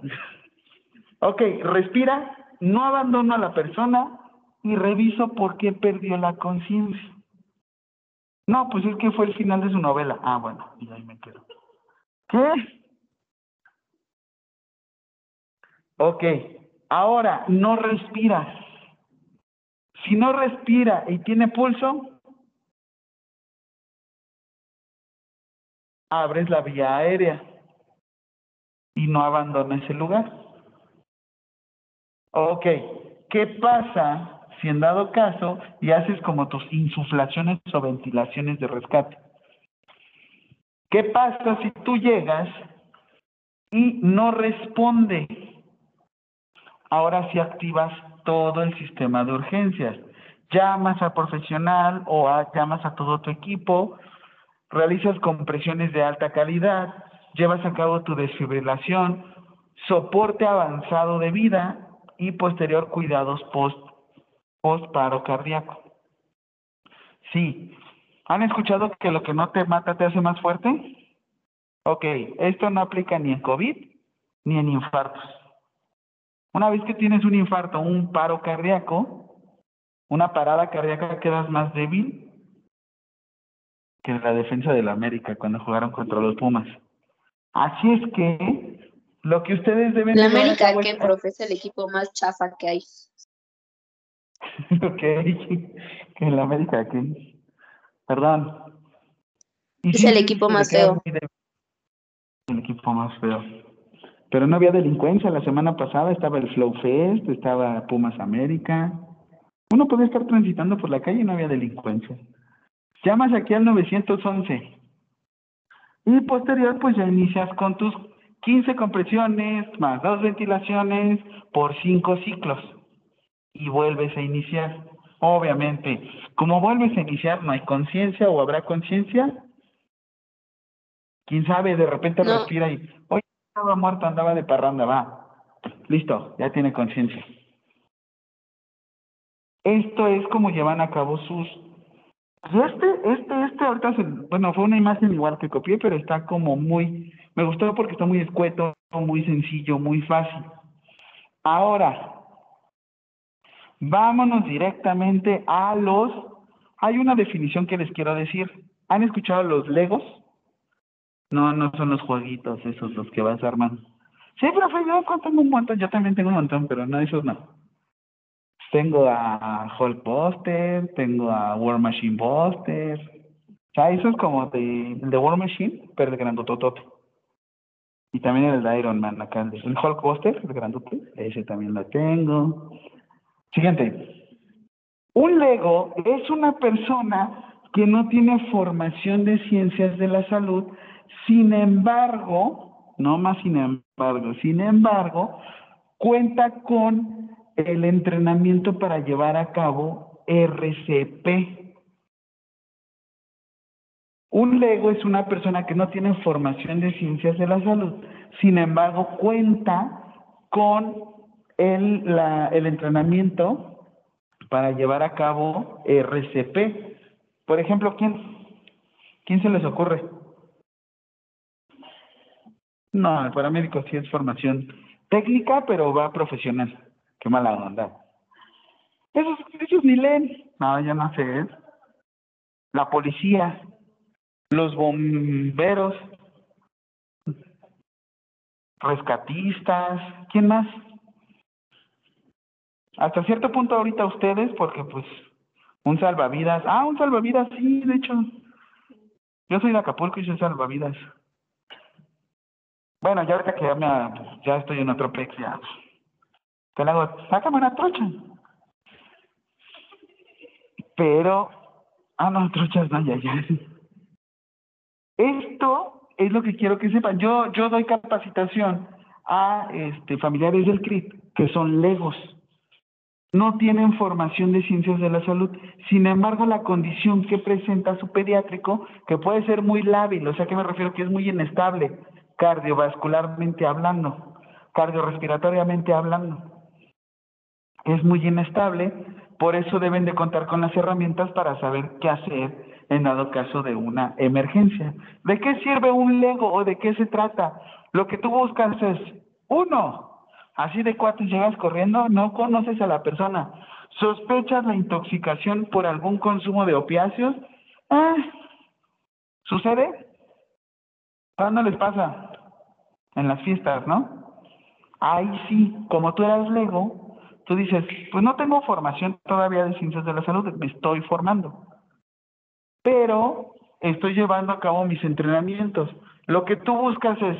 Speaker 1: Ok, respira, no abandono a la persona y reviso por qué perdió la conciencia. No, pues es que fue el final de su novela. Ah, bueno, y ahí me quedo. ¿Qué? Ok, ahora no respiras. Si no respira y tiene pulso, abres la vía aérea y no abandonas el lugar. Ok, ¿qué pasa si en dado caso y haces como tus insuflaciones o ventilaciones de rescate? ¿Qué pasa si tú llegas y no responde. Ahora sí activas todo el sistema de urgencias. Llamas al profesional o llamas a todo tu equipo, realizas compresiones de alta calidad, llevas a cabo tu desfibrilación, soporte avanzado de vida y posterior cuidados post, post paro cardíaco. Sí. ¿Han escuchado que lo que no te mata te hace más fuerte? Ok, esto no aplica ni en COVID ni en infartos. Una vez que tienes un infarto, un paro cardíaco, una parada cardíaca, quedas más débil que la defensa de la América cuando jugaron contra los Pumas. Así es que lo que ustedes deben
Speaker 2: La América,
Speaker 1: cabo
Speaker 2: que profe, es el equipo más chafa que hay.
Speaker 1: ok, que en la América, que perdón. Y
Speaker 2: Es el equipo más feo.
Speaker 1: El equipo más feo. Pero no había delincuencia. La semana pasada estaba el Flow Fest, estaba Pumas América. Uno puede estar transitando por la calle y no había delincuencia. Llamas aquí al 911. Y posterior, pues ya inicias con tus 15 compresiones más dos ventilaciones por cinco ciclos. Y vuelves a iniciar. Obviamente, como vuelves a iniciar, no hay conciencia o habrá conciencia. Quién sabe, de repente
Speaker 2: No.
Speaker 1: respira y, oye, estaba muerto, andaba de parranda, va. Listo, ya tiene conciencia. Esto es como llevan a cabo sus y este, este, este ahorita, se- bueno, fue una imagen igual que copié, pero está como muy, me gustó porque está muy escueto, muy sencillo, muy fácil. Ahora, vámonos directamente a los, hay una definición que les quiero decir. ¿Han escuchado los Legos? No, no son los jueguitos esos los que vas armando. Sí, profe, yo tengo un montón, yo también tengo un montón, pero no, esos no. Tengo a Hulk Buster, tengo a War Machine Buster. O sea, eso es como de, el de War Machine, pero el grandototote. Y también el de Iron Man, acá, el el Hulk Buster, el grandote, ese también lo tengo. Siguiente. Un Lego es una persona que no tiene formación de ciencias de la salud, sin embargo, no más sin embargo, sin embargo, cuenta con el entrenamiento para llevar a cabo RCP. Un Lego es una persona que no tiene formación de ciencias de la salud, sin embargo cuenta con el, el entrenamiento para llevar a cabo RCP. Por ejemplo, ¿quién? ¿Quién se les ocurre? No, el paramédico sí es formación técnica, pero va profesional. Qué mala onda. Esos, esos ni leen. No, ya no sé. ¿eh? La policía, los bomberos, rescatistas, ¿quién más? Hasta cierto punto ahorita ustedes, porque pues un salvavidas. Ah, un salvavidas, sí, de hecho. Yo soy de Acapulco y soy salvavidas. Bueno, ya ahorita que ya, me, ya estoy en otro pex, ya. Te le hago, sácame una trocha. Pero, ah, no, trochas no, ya, ya. Esto es lo que quiero que sepan. Yo, yo doy capacitación a este, familiares del CRIT, que son legos. No tienen formación de ciencias de la salud. Sin embargo, la condición que presenta su pediátrico, que puede ser muy lábil, o sea, que me refiero que es muy inestable, cardiovascularmente hablando, cardiorrespiratoriamente hablando. Es muy inestable, por eso deben de contar con las herramientas para saber qué hacer en dado caso de una emergencia. ¿De qué sirve un Lego o de qué se trata? Lo que tú buscas es, uno, así de cuatro llegas corriendo, no conoces a la persona, sospechas la intoxicación por algún consumo de opiáceos, ah, ¿sucede? ¿Cuándo les pasa? En las fiestas, ¿no? Ahí sí, como tú eras Lego, tú dices, pues no tengo formación todavía de ciencias de la salud, me estoy formando. Pero estoy llevando a cabo mis entrenamientos. Lo que tú buscas es,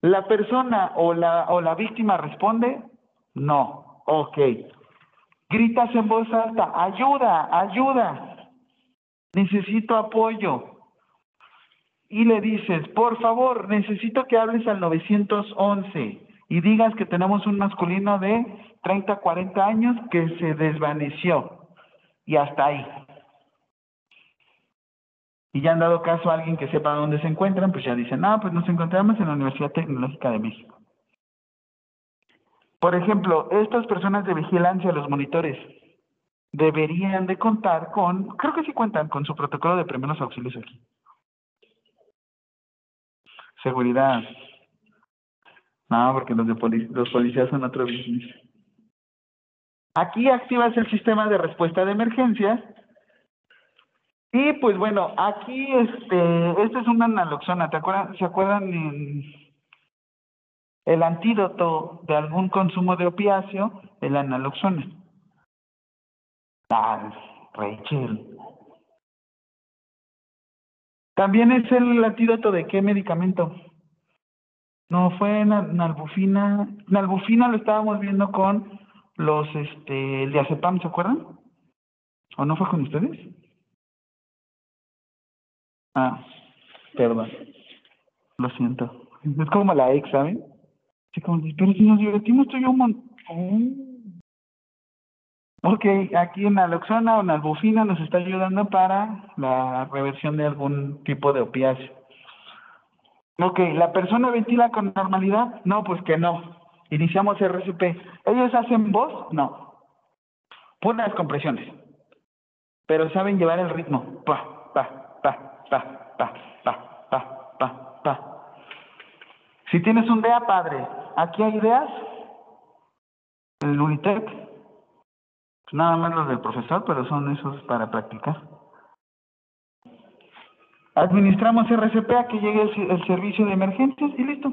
Speaker 1: ¿la persona o la, o la víctima responde? No. Ok. Gritas en voz alta, ayuda, ayuda. Necesito apoyo. Y le dices, por favor, necesito que hables al 911 y digas que tenemos un masculino de 30, 40 años que se desvaneció. Y hasta ahí. Y ya han dado caso a alguien que sepa dónde se encuentran, pues ya dicen, ah, pues nos encontramos en la Universidad Tecnológica de México. Por ejemplo, estas personas de vigilancia, los monitores, deberían de contar con, creo que sí cuentan con su protocolo de primeros auxilios aquí. Seguridad. No, porque los, de poli- los policías son otro business. Aquí activas el sistema de respuesta de emergencias. Y pues bueno, aquí este, esta es una naloxona, ¿te acuerdan? ¿Se acuerdan el antídoto de algún consumo de opiáceo? El naloxona. Ah, Rachel. También es el antídoto de qué medicamento? No, fue na- nalbufina. Nalbufina lo estábamos viendo con los, este, el diazepam, ¿se acuerdan? ¿O no fue con ustedes? Ah, perdón. Lo siento. Es como la ex, ¿saben? Así como, pero si nos divertimos tú y yo un montón. Ok, aquí naloxona o nalbufina nos está ayudando para la reversión de algún tipo de opiáceo. Ok, ¿la persona ventila con normalidad? No, pues que no. Iniciamos RCP. ¿Ellos hacen voz? No. Puras compresiones. Pero saben llevar el ritmo. Pa, pa, pa, pa, pa, pa, pa, pa, pa. Si tienes un DEA, padre. ¿Aquí hay ideas? El Unitec. Pues nada más los del profesor, pero son esos para practicar. Administramos RCP a que llegue el, servicio de emergencias y listo.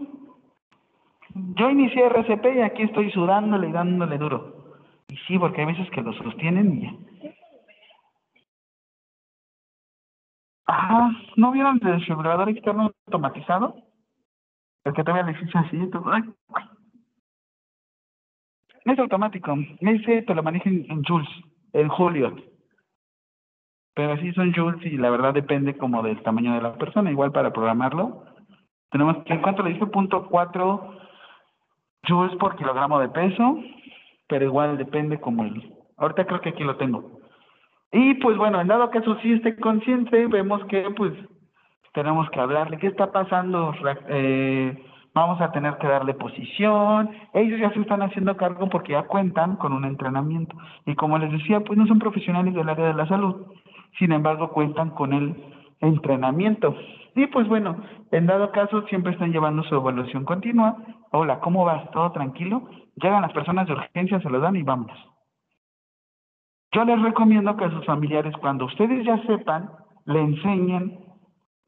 Speaker 1: Yo inicié RCP y aquí estoy sudándole y dándole duro. Y sí, porque hay veces que lo sostienen y ya. Ajá, ¿no vieron el desfibrilador externo automatizado? El que todavía le así, ay. Es automático. Ese te lo manejan en Jules, en Julio. Pero sí son Joules y la verdad depende como del tamaño de la persona. Igual para programarlo, tenemos que, ¿en cuánto le dije? Punto cuatro Joules por kilogramo de peso, pero igual depende como el... Ahorita creo que aquí lo tengo. Y pues bueno, en dado caso sí esté consciente, vemos que pues tenemos que hablarle qué está pasando, eh, vamos a tener que darle posición, ellos ya se están haciendo cargo porque ya cuentan con un entrenamiento y como les decía, pues no son profesionales del área de la salud, sin embargo cuentan con el entrenamiento. Y pues bueno, en dado caso siempre están llevando su evaluación continua. Hola, ¿cómo vas? ¿Todo tranquilo? Llegan las personas de urgencia, se lo dan y vámonos. Yo les recomiendo que a sus familiares, cuando ustedes ya sepan, le enseñen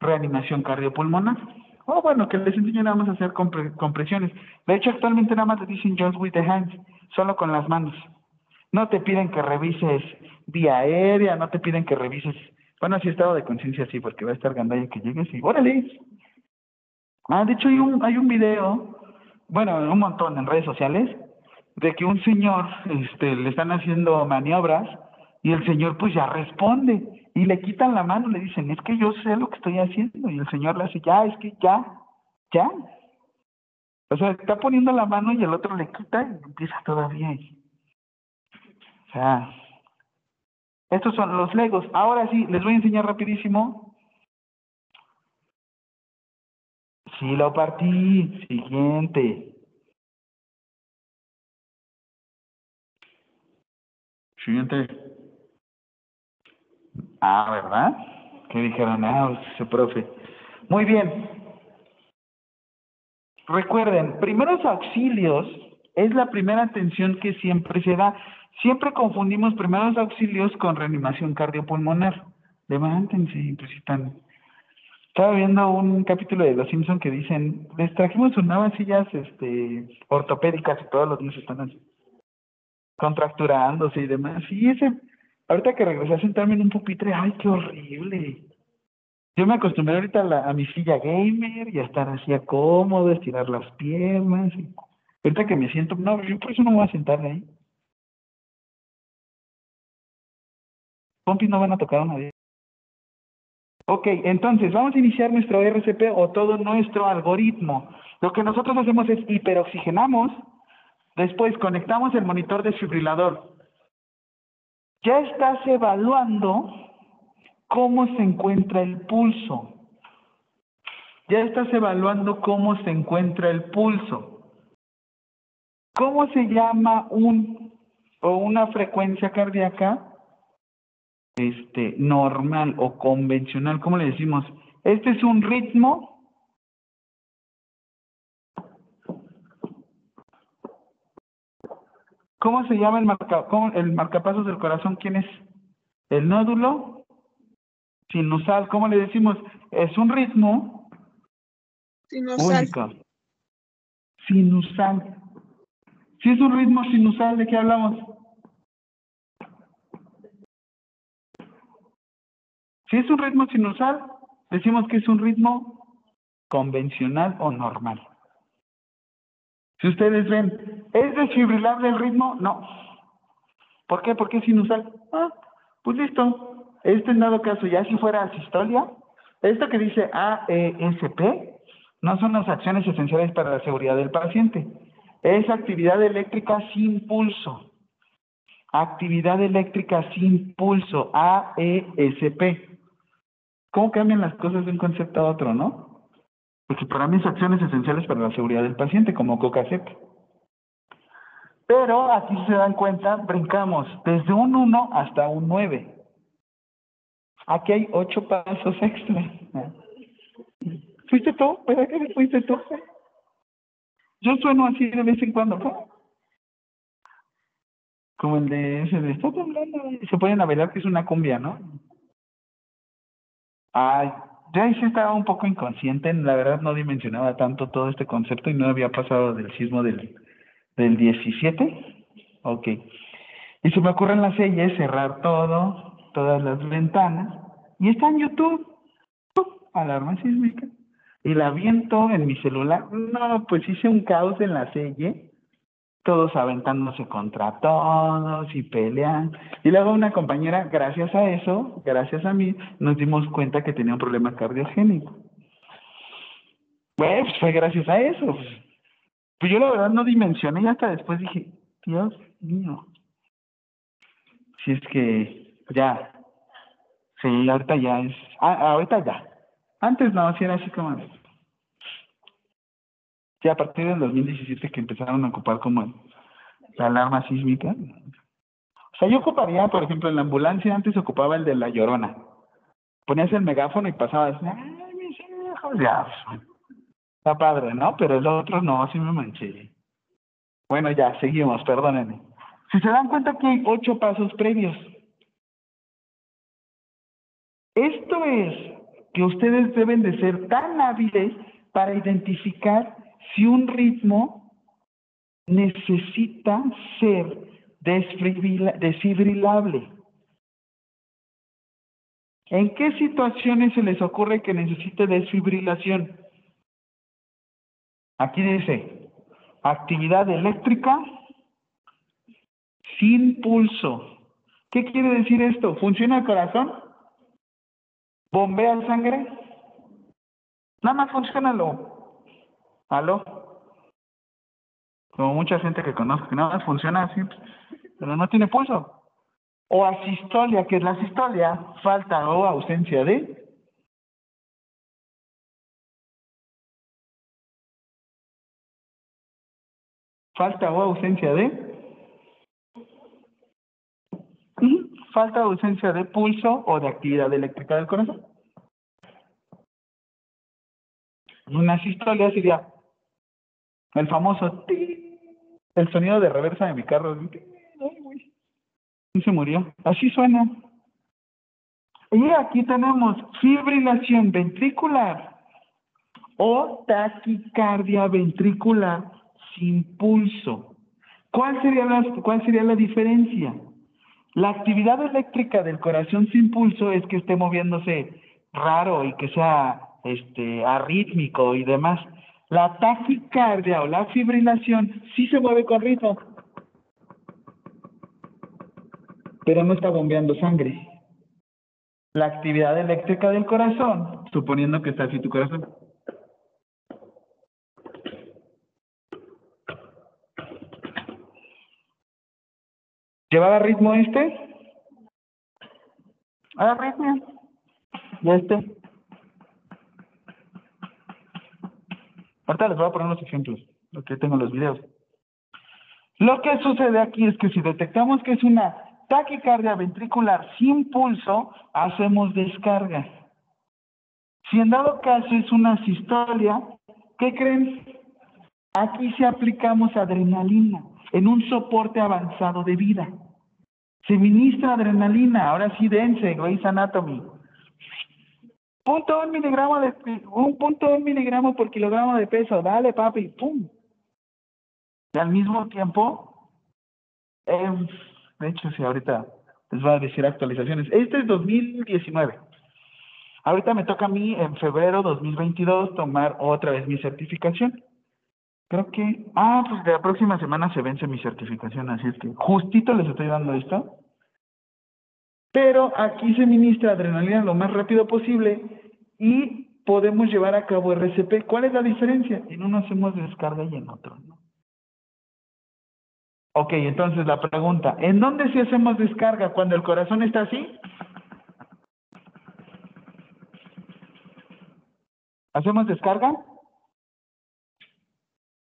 Speaker 1: reanimación cardiopulmonar. O bueno, que les enseñen nada más a hacer compre- compresiones. De hecho, actualmente nada más les dicen just with the hands, solo con las manos. No te piden que revises vía aérea, no te piden que revises. Bueno, sí, estado de conciencia, sí, porque va a estar gandalla que llegues y órale. Ah, de hecho, hay un, hay un video, bueno, un montón en redes sociales, de que un señor este, le están haciendo maniobras y el señor pues ya responde y le quitan la mano, le dicen, es que yo sé lo que estoy haciendo y el señor le hace, ya, es que ya, ya. O sea, está poniendo la mano y el otro le quita y empieza todavía. y- O sea, estos son los legos. Ahora sí, les voy a enseñar rapidísimo. Sí, lo partí. Siguiente. Siguiente. Ah, ¿verdad? ¿Qué dijeron? Ah, ese profe. Muy bien. Recuerden, primeros auxilios es la primera atención que siempre se da. Siempre confundimos primeros auxilios con reanimación cardiopulmonar. Levántense, pues están. Estaba viendo un capítulo de Los Simpson que dicen, les trajimos unas sillas este, ortopédicas y todos los niños están así, contracturándose y demás. Y ese, ahorita que regresé a sentarme en un pupitre, ¡ay, qué horrible! Yo me acostumbré ahorita a, la- a mi silla gamer y a estar así a cómodo, estirar las piernas. y- ahorita que me siento, no, yo por eso no me voy a sentar ahí. Pompis no van a tocar una vez. Ok, entonces vamos a iniciar nuestro RCP o todo nuestro algoritmo. Lo que nosotros hacemos es hiperoxigenamos, después conectamos el monitor desfibrilador. Ya estás evaluando cómo se encuentra el pulso. Ya estás evaluando cómo se encuentra el pulso. ¿Cómo se llama un o una frecuencia cardíaca? este, normal o convencional, ¿cómo le decimos? Este es un ritmo ¿Cómo se llama el, marca, cómo, el marcapasos del corazón? ¿Quién es? El nódulo sinusal. ¿Cómo le decimos? Es un ritmo
Speaker 3: Sinusal.
Speaker 1: único. Sinusal. Si es un ritmo sinusal, ¿de qué hablamos? Si es un ritmo sinusal, decimos que es un ritmo convencional o normal. Si ustedes ven, ¿es desfibrilable el ritmo? No. ¿Por qué? Porque es sinusal. Ah, pues listo. Este en dado caso, ya si fuera asistolia, esto que dice AESP no son las acciones esenciales para la seguridad del paciente. Es actividad eléctrica sin pulso. Actividad eléctrica sin pulso, AESP. ¿Cómo cambian las cosas de un concepto a otro, no? Porque para mí son acciones esenciales para la seguridad del paciente, como COCASEP. Pero aquí se dan cuenta, brincamos desde un 1 hasta un 9. Aquí hay ocho pasos extra. ¿Fuiste tú? ¿Verdad que fuiste tú? Yo sueno así de vez en cuando. ¿cómo? Como el de ese de está temblando y se ponen a que es una cumbia, ¿no? Ay, yo ahí sí estaba un poco inconsciente, la verdad no dimensionaba tanto todo este concepto y no había pasado del sismo del, del 17. Ok. Y se me ocurre en la serie cerrar todo, todas las ventanas, y está en YouTube. ¡Pum! Alarma sísmica. Y la viento en mi celular. No, pues hice un caos en la serie todos aventándose contra todos y pelean. Y luego una compañera, gracias a eso, gracias a mí, nos dimos cuenta que tenía un problema cardiogénico. Pues fue gracias a eso. Pues, yo la verdad no dimensioné y hasta después dije, Dios mío. Si es que ya, sí, ahorita ya es, ah, ahorita ya. Antes no, si era así como, ya a partir del 2017 que empezaron a ocupar como la alarma sísmica. O sea, yo ocuparía, por ejemplo, en la ambulancia antes ocupaba el de la llorona. Ponías el megáfono y pasabas, ay, mis hijos, ya. pues, Está padre, ¿no? Pero el otro no, así me manché. Bueno, ya, seguimos, perdónenme. Si se dan cuenta que hay ocho pasos previos. Esto es que ustedes deben de ser tan hábiles para identificar si un ritmo necesita ser desfibrila- desfibrilable. ¿En qué situaciones se les ocurre que necesite desfibrilación? Aquí dice, actividad eléctrica sin pulso. ¿Qué quiere decir esto? ¿Funciona el corazón? ¿Bombea sangre? Nada más funciona lo. ¿Aló? Como mucha gente que conozco, que nada más funciona así, pero no tiene pulso. O asistolia, que es la asistolia, falta o ausencia de. Falta o ausencia de. Y falta o ausencia de pulso o de actividad eléctrica del corazón. Una sistolia sería el famoso ti, el sonido de reversa de mi carro. Y se murió. Así suena. Y aquí tenemos fibrilación ventricular o taquicardia ventricular sin pulso. ¿Cuál sería la, cuál sería la diferencia? La actividad eléctrica del corazón sin pulso es que esté moviéndose raro y que sea este arrítmico y demás. La taquicardia o la fibrilación sí se mueve con ritmo, pero no está bombeando sangre. la actividad eléctrica del corazón, suponiendo que está así tu corazón. ¿Llevaba ritmo este? Ah, ritmo. ¿Y este? Ahorita les voy a poner unos ejemplos, lo que tengo en los videos. Lo que sucede aquí es que si detectamos que es una taquicardia ventricular sin pulso, hacemos descarga. Si en dado caso es una sistolia, ¿qué creen? Aquí sí aplicamos adrenalina en un soporte avanzado de vida. Se ministra adrenalina, ahora sí dense, Grey's Anatomy. Punto un miligramo de, un punto un miligramo por kilogramo de peso, dale papi, pum. Y al mismo tiempo, eh, de hecho, sí, ahorita les voy a decir actualizaciones. Este es 2019. Ahorita me toca a mí en febrero 2022 tomar otra vez mi certificación. Creo que, ah, pues de la próxima semana se vence mi certificación, así es que justito les estoy dando esto. Pero aquí se ministra adrenalina lo más rápido posible y podemos llevar a cabo RCP. ¿Cuál es la diferencia? En uno hacemos descarga y en otro no. Ok, entonces la pregunta, ¿en dónde sí hacemos descarga? ¿Cuando el corazón está así? ¿Hacemos descarga?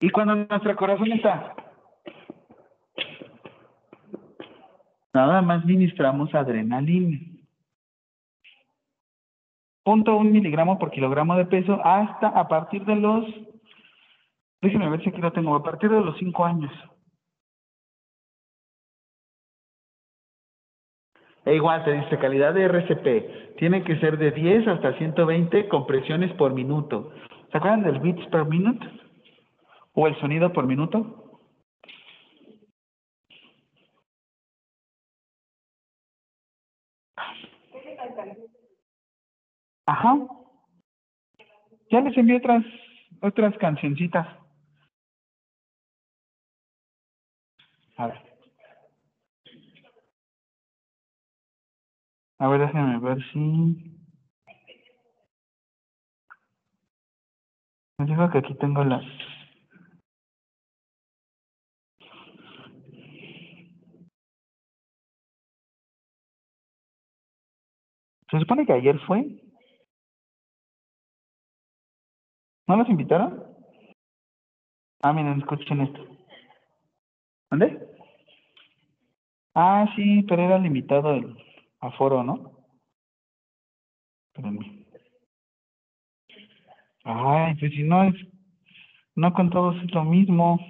Speaker 1: ¿Y cuando nuestro corazón está? Nada más ministramos adrenalina. Punto un miligramo por kilogramo de peso hasta a partir de los, déjenme ver si aquí lo tengo, a partir de los cinco años. E igual te dice calidad de RCP. Tiene que ser de 10 hasta 120 compresiones por minuto. ¿Se acuerdan del beats per minute? ¿O el sonido por minuto? Ajá. Ya les envié otras, otras cancioncitas. A ver. A ver, déjenme ver si... Me dijo que aquí tengo las... Se supone que ayer fue. ¿No los invitaron? Ah, miren, escuchen esto. ¿Dónde? Ah, sí, pero era limitado el aforo, ¿no? Espérenme. Ay, pues si no es, no con todos es lo mismo.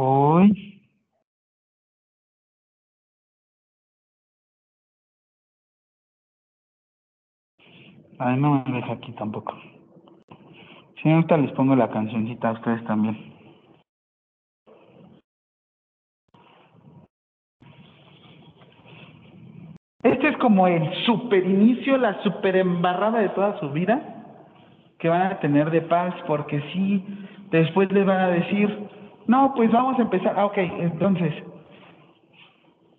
Speaker 1: Hoy. Ay, no me deja aquí tampoco. Sí, ahorita les pongo la cancioncita a ustedes también. Este es como el super inicio, la super embarrada de toda su vida que van a tener de paz, porque sí, después les van a decir, no, pues vamos a empezar. Ah, ok, entonces,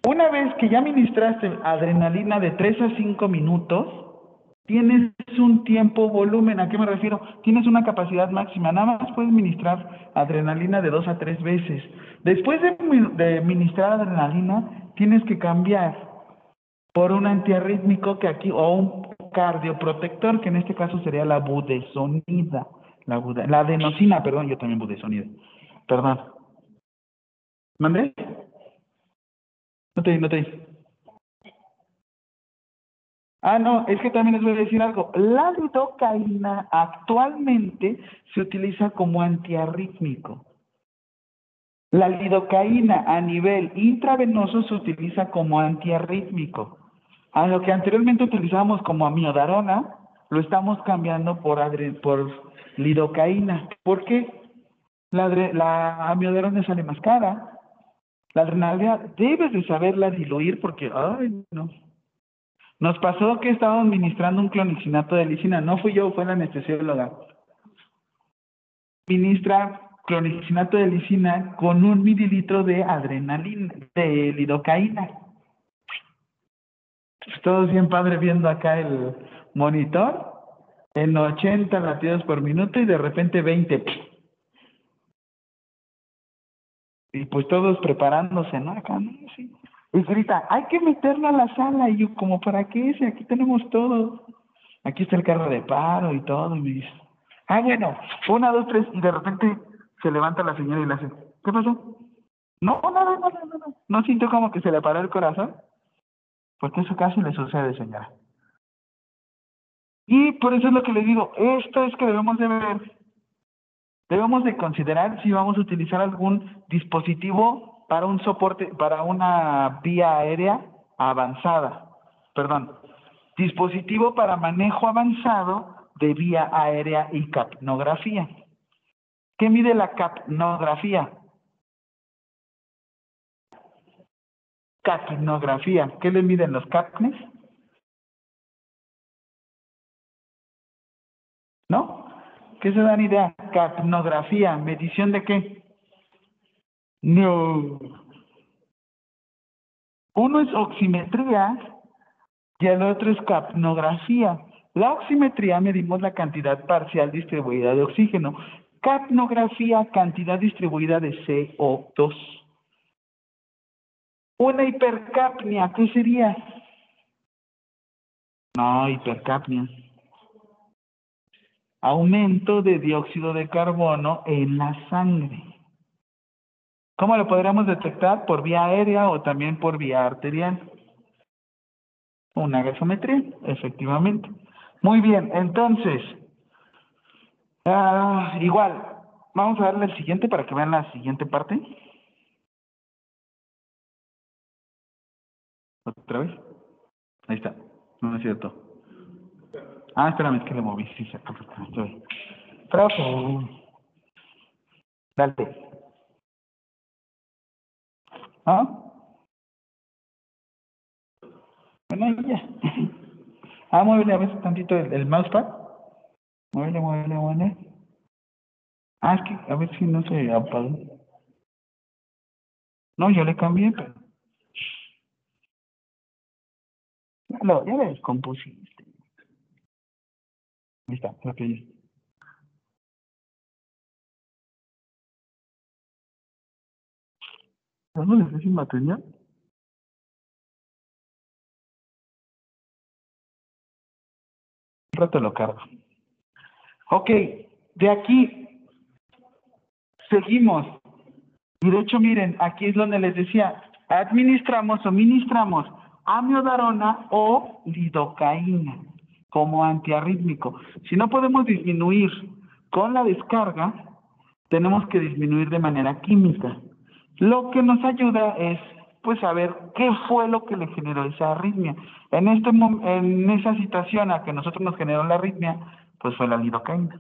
Speaker 1: una vez que ya ministraste adrenalina de 3 a 5 minutos, tienes un tiempo volumen, ¿a qué me refiero? Tienes una capacidad máxima, nada más puedes ministrar adrenalina de 2 a 3 veces. Después de, de ministrar adrenalina, tienes que cambiar por un antiarrítmico que aquí, o un cardioprotector, que en este caso sería la budesonida, la, la adenosina, perdón, yo también budesonida, perdón. ¿Mandé? No te no te Ah, no, es que también les voy a decir algo. La lidocaína actualmente se utiliza como antiarrítmico. La lidocaína a nivel intravenoso se utiliza como antiarrítmico. A lo que anteriormente utilizábamos como amiodarona, lo estamos cambiando por, por lidocaína. ¿Por qué? La, la amiodarona sale más cara. La adrenalina debes de saberla diluir porque, ay, no. Nos pasó que estábamos ministrando un clonixinato de lisina. No fui yo, fue la anestesióloga. Ministra clonixinato de lisina con un mililitro de adrenalina, de lidocaína. Todos bien padre viendo acá el monitor en 80 latidos por minuto y de repente 20. Y pues todos preparándose, ¿no? Acá, ¿no? Sí. Y grita, hay que meterlo a la sala. Y yo, como, ¿para qué? Si aquí tenemos todo. Aquí está el carro de paro y todo. Y me dice, ah, bueno, una, dos, tres. Y de repente se levanta la señora y le hace, ¿qué pasó? No, nada, nada, nada. ¿No sintió como que se le paró el corazón? Porque eso casi le sucede, señora. Y por eso es lo que le digo, esto es que debemos de ver, debemos de considerar si vamos a utilizar algún dispositivo para un soporte, para una vía aérea avanzada, perdón, dispositivo para manejo avanzado de vía aérea y capnografía. ¿Qué mide la capnografía? Capnografía. ¿Qué le miden los capnes? ¿No? ¿Qué se dan idea? Capnografía. ¿Medición de qué? No. Uno es oximetría y el otro es capnografía. La oximetría medimos la cantidad parcial distribuida de oxígeno. Capnografía, cantidad distribuida de CO2. Una hipercapnia, ¿qué sería? No, hipercapnia. Aumento de dióxido de carbono en la sangre. ¿Cómo lo podríamos detectar? Por vía aérea o también por vía arterial. Una gasometría, efectivamente. Muy bien, entonces, ah, igual, vamos a darle el siguiente para que vean la siguiente parte. ¿Otra vez? Ahí está. No, no es cierto. Ah, espérame, es que le moví. Sí, estoy. Profe. Dale. ¿Ah? Bueno, ya. Ah, muévele a veces tantito el, mousepad. Muévele, muévele, muévele. Ah, es que a ver si no se apagó. No, yo le cambié, pero... Lo, ya lo descompusiste. Que ya. ¿No sin batería? Un rato lo cargo. Ok, de aquí seguimos. Y de hecho, miren, aquí es donde les decía, administramos o ministramos amiodarona o lidocaína como antiarrítmico. Si no podemos disminuir con la descarga, tenemos que disminuir de manera química. Lo que nos ayuda es pues saber qué fue lo que le generó esa arritmia. En este en esa situación a que nosotros nos generó la arritmia, pues fue la lidocaína.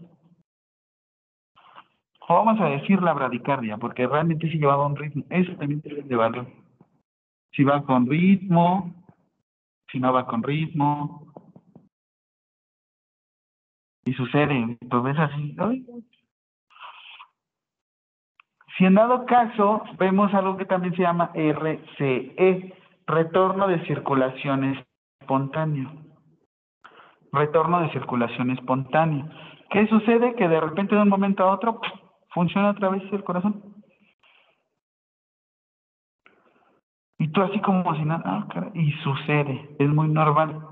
Speaker 1: O vamos a decir la bradicardia, porque realmente sí llevaba un ritmo. Eso también debe llevarlo. Si va con ritmo, si no va con ritmo. Y sucede, ves así. Si en dado caso vemos algo que también se llama RCE, retorno de circulación espontáneo. Retorno de circulación espontánea. ¿Qué sucede? Que de repente de un momento a otro funciona otra vez el corazón. Y tú así como si nada, ah, y sucede, es muy normal.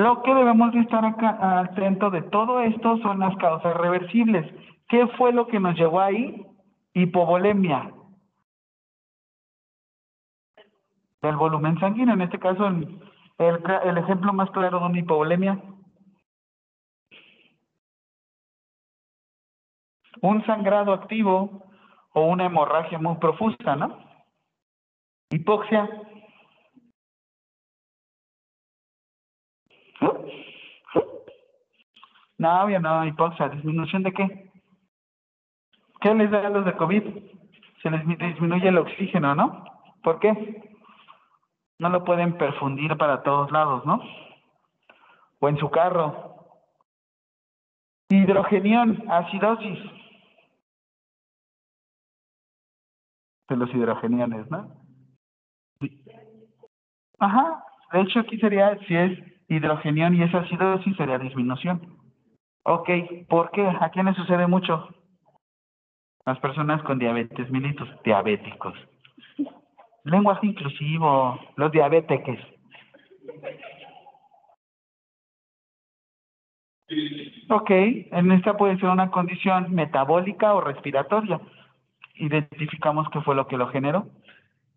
Speaker 1: Lo que debemos de estar acá atento de todo esto son las causas reversibles. ¿Qué fue lo que nos llevó ahí? Hipovolemia. Del volumen sanguíneo, en este caso el, el ejemplo más claro de una hipovolemia. Un sangrado activo o una hemorragia muy profusa, ¿no? Hipoxia. No, obvio no, hipoxia. ¿Disminución de qué? ¿Qué les da a los de COVID? Se les disminuye el oxígeno, ¿no? ¿Por qué? no lo pueden perfundir para todos lados, ¿no? O en su carro. Hidrogenión, acidosis. De los hidrogeniones, ¿no? Ajá. De hecho, aquí sería, si es hidrogenión y es acidosis, sería disminución. Ok, ¿por qué? ¿A quién le sucede mucho? Las personas con diabetes mellitus, diabéticos. Lenguaje inclusivo, los diabéticos. Ok, en esta puede ser una condición metabólica o respiratoria. Identificamos qué fue lo que lo generó.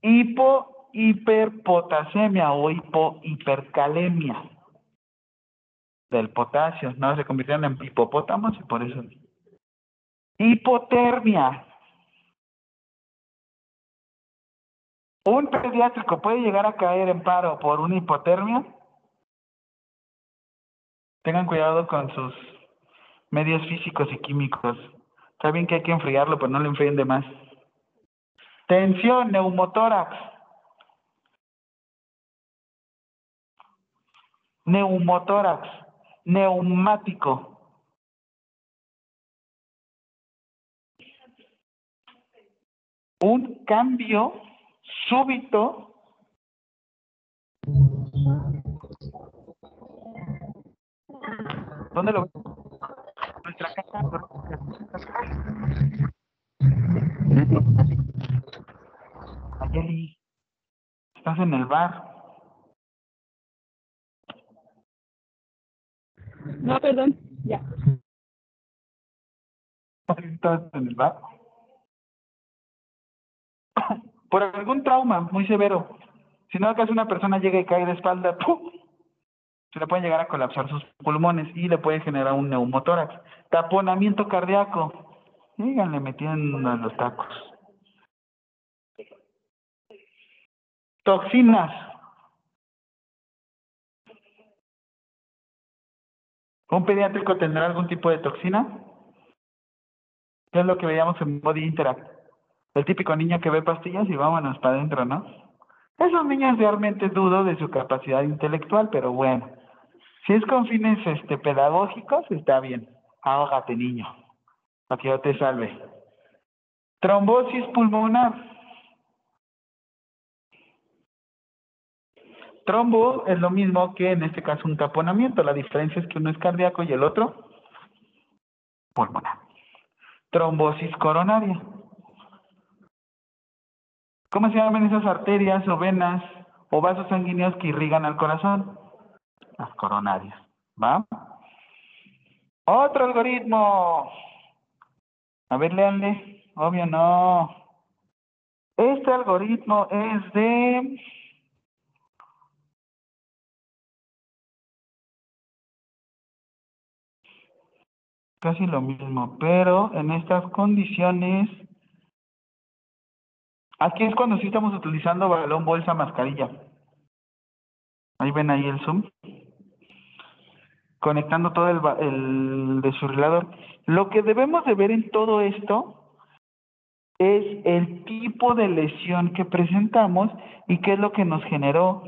Speaker 1: Hipo, hiperpotasemia o hipo, hipercalemia del potasio, ¿no? Se convirtieron en hipopótamos y por eso. Hipotermia. ¿Un pediátrico puede llegar a caer en paro por una hipotermia? Tengan cuidado con sus medios físicos y químicos. Está bien que hay que enfriarlo, pero no lo enfríen de más. Tensión, neumotórax. Neumotórax, neumático. Un cambio súbito ¿Dónde lo ves? Nuestra casa. Ayeli, estás en el bar.
Speaker 4: No, perdón, ya.
Speaker 1: ¿Estás en el bar? Por algún trauma muy severo. Si no, acaso una persona llega y cae de espalda, se le pueden llegar a colapsar sus pulmones y le puede generar un neumotórax. Taponamiento cardíaco. Díganle metiendo a los tacos. Toxinas. ¿Un pediátrico tendrá algún tipo de toxina? ¿Qué es lo que veíamos en Body Interact? El típico niño que ve pastillas y vámonos para adentro, ¿no? Esos niños realmente dudo de su capacidad intelectual, pero bueno. Si es con fines este, pedagógicos, está bien. Ahógate, niño, para que yo te salve. Trombosis pulmonar. Trombo es lo mismo que en este caso un taponamiento. La diferencia es que uno es cardíaco y el otro pulmonar. Trombosis coronaria. ¿Cómo se llaman esas arterias o venas o vasos sanguíneos que irrigan al corazón? Las coronarias. ¿Va? Otro algoritmo. A ver, léanle. Obvio no. Este algoritmo es de... Casi lo mismo, pero en estas condiciones... Aquí es cuando sí estamos utilizando balón, bolsa, mascarilla. Ahí ven ahí el zoom. Conectando todo el, el. Lo que debemos de ver en todo esto es el tipo de lesión que presentamos y qué es lo que nos generó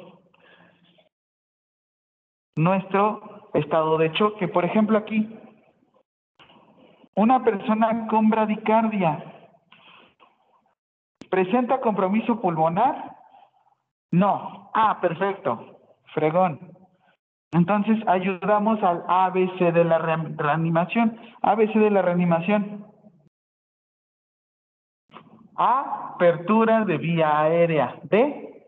Speaker 1: nuestro estado de choque. Por ejemplo, aquí, una persona con bradicardia presenta compromiso pulmonar. No. Ah, perfecto. Fregón. Entonces ayudamos al ABC de la reanimación. ABC de la reanimación. Apertura de vía aérea. B.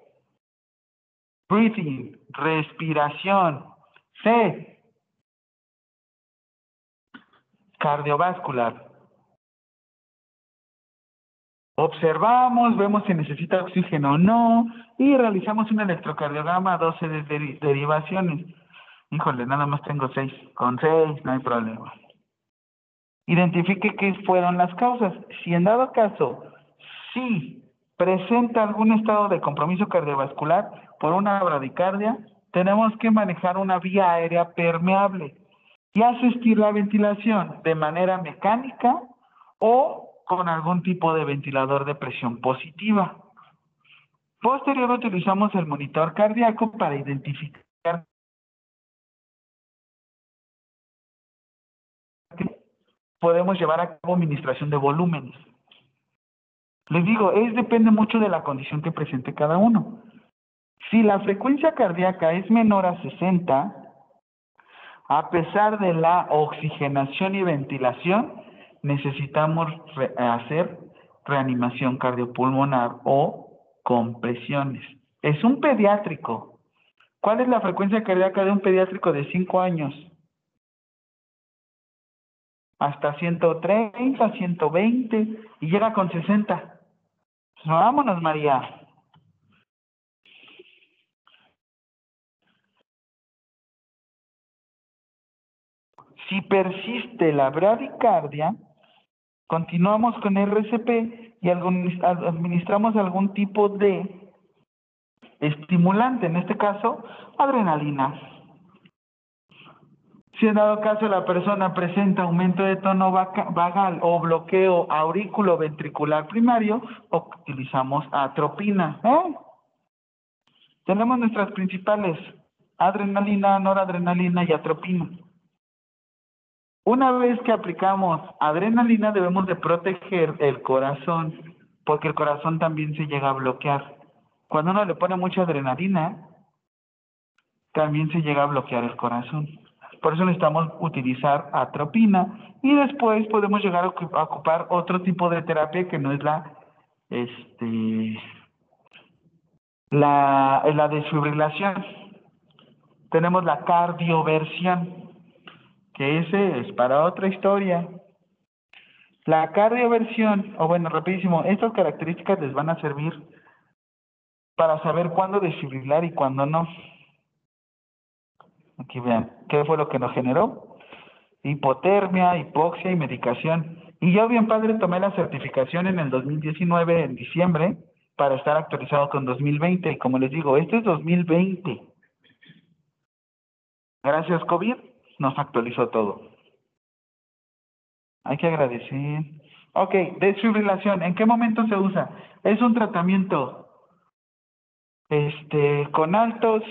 Speaker 1: Breathing, respiración. C. Cardiovascular. Observamos, vemos si necesita oxígeno o no y realizamos un electrocardiograma 12 de derivaciones. Híjole, nada más tengo 6. Con 6 no hay problema. Identifique qué fueron las causas. Si en dado caso, si presenta algún estado de compromiso cardiovascular por una bradicardia, tenemos que manejar una vía aérea permeable y asistir la ventilación de manera mecánica o con algún tipo de ventilador de presión positiva. Posterior utilizamos el monitor cardíaco para identificar podemos llevar a cabo administración de volúmenes. Les digo, es depende mucho de la condición que presente cada uno. Si la frecuencia cardíaca es menor a 60, a pesar de la oxigenación y ventilación, necesitamos hacer reanimación cardiopulmonar o compresiones. Es un pediátrico. ¿Cuál es la frecuencia cardíaca de un pediátrico de 5 años? Hasta 130, 120 y llega con 60. Pues vámonos, María. Si persiste la bradicardia, continuamos con RCP y administramos algún tipo de estimulante, en este caso, adrenalina. Si en dado caso la persona presenta aumento de tono vagal o bloqueo aurículo-ventricular primario, utilizamos atropina. ¿eh? Tenemos nuestras principales, adrenalina, noradrenalina y atropina. Una vez que aplicamos adrenalina debemos de proteger el corazón, porque el corazón también se llega a bloquear. Cuando uno le pone mucha adrenalina, también se llega a bloquear el corazón. Por eso necesitamos utilizar atropina y después podemos llegar a ocu- a ocupar otro tipo de terapia que no es la este la, la desfibrilación. Tenemos la cardioversión, que ese es para otra historia. La cardioversión, o bueno, rapidísimo, estas características les van a servir para saber cuándo desfibrilar y cuándo no. Aquí vean, ¿qué fue lo que nos generó? Hipotermia, hipoxia y medicación. Y yo bien padre tomé la certificación en el 2019, en diciembre, para estar actualizado con 2020. Y como les digo, este es 2020. Gracias COVID, nos actualizó todo. Hay que agradecer. Ok, desfibrilación, ¿en qué momento se usa? Es un tratamiento este con altos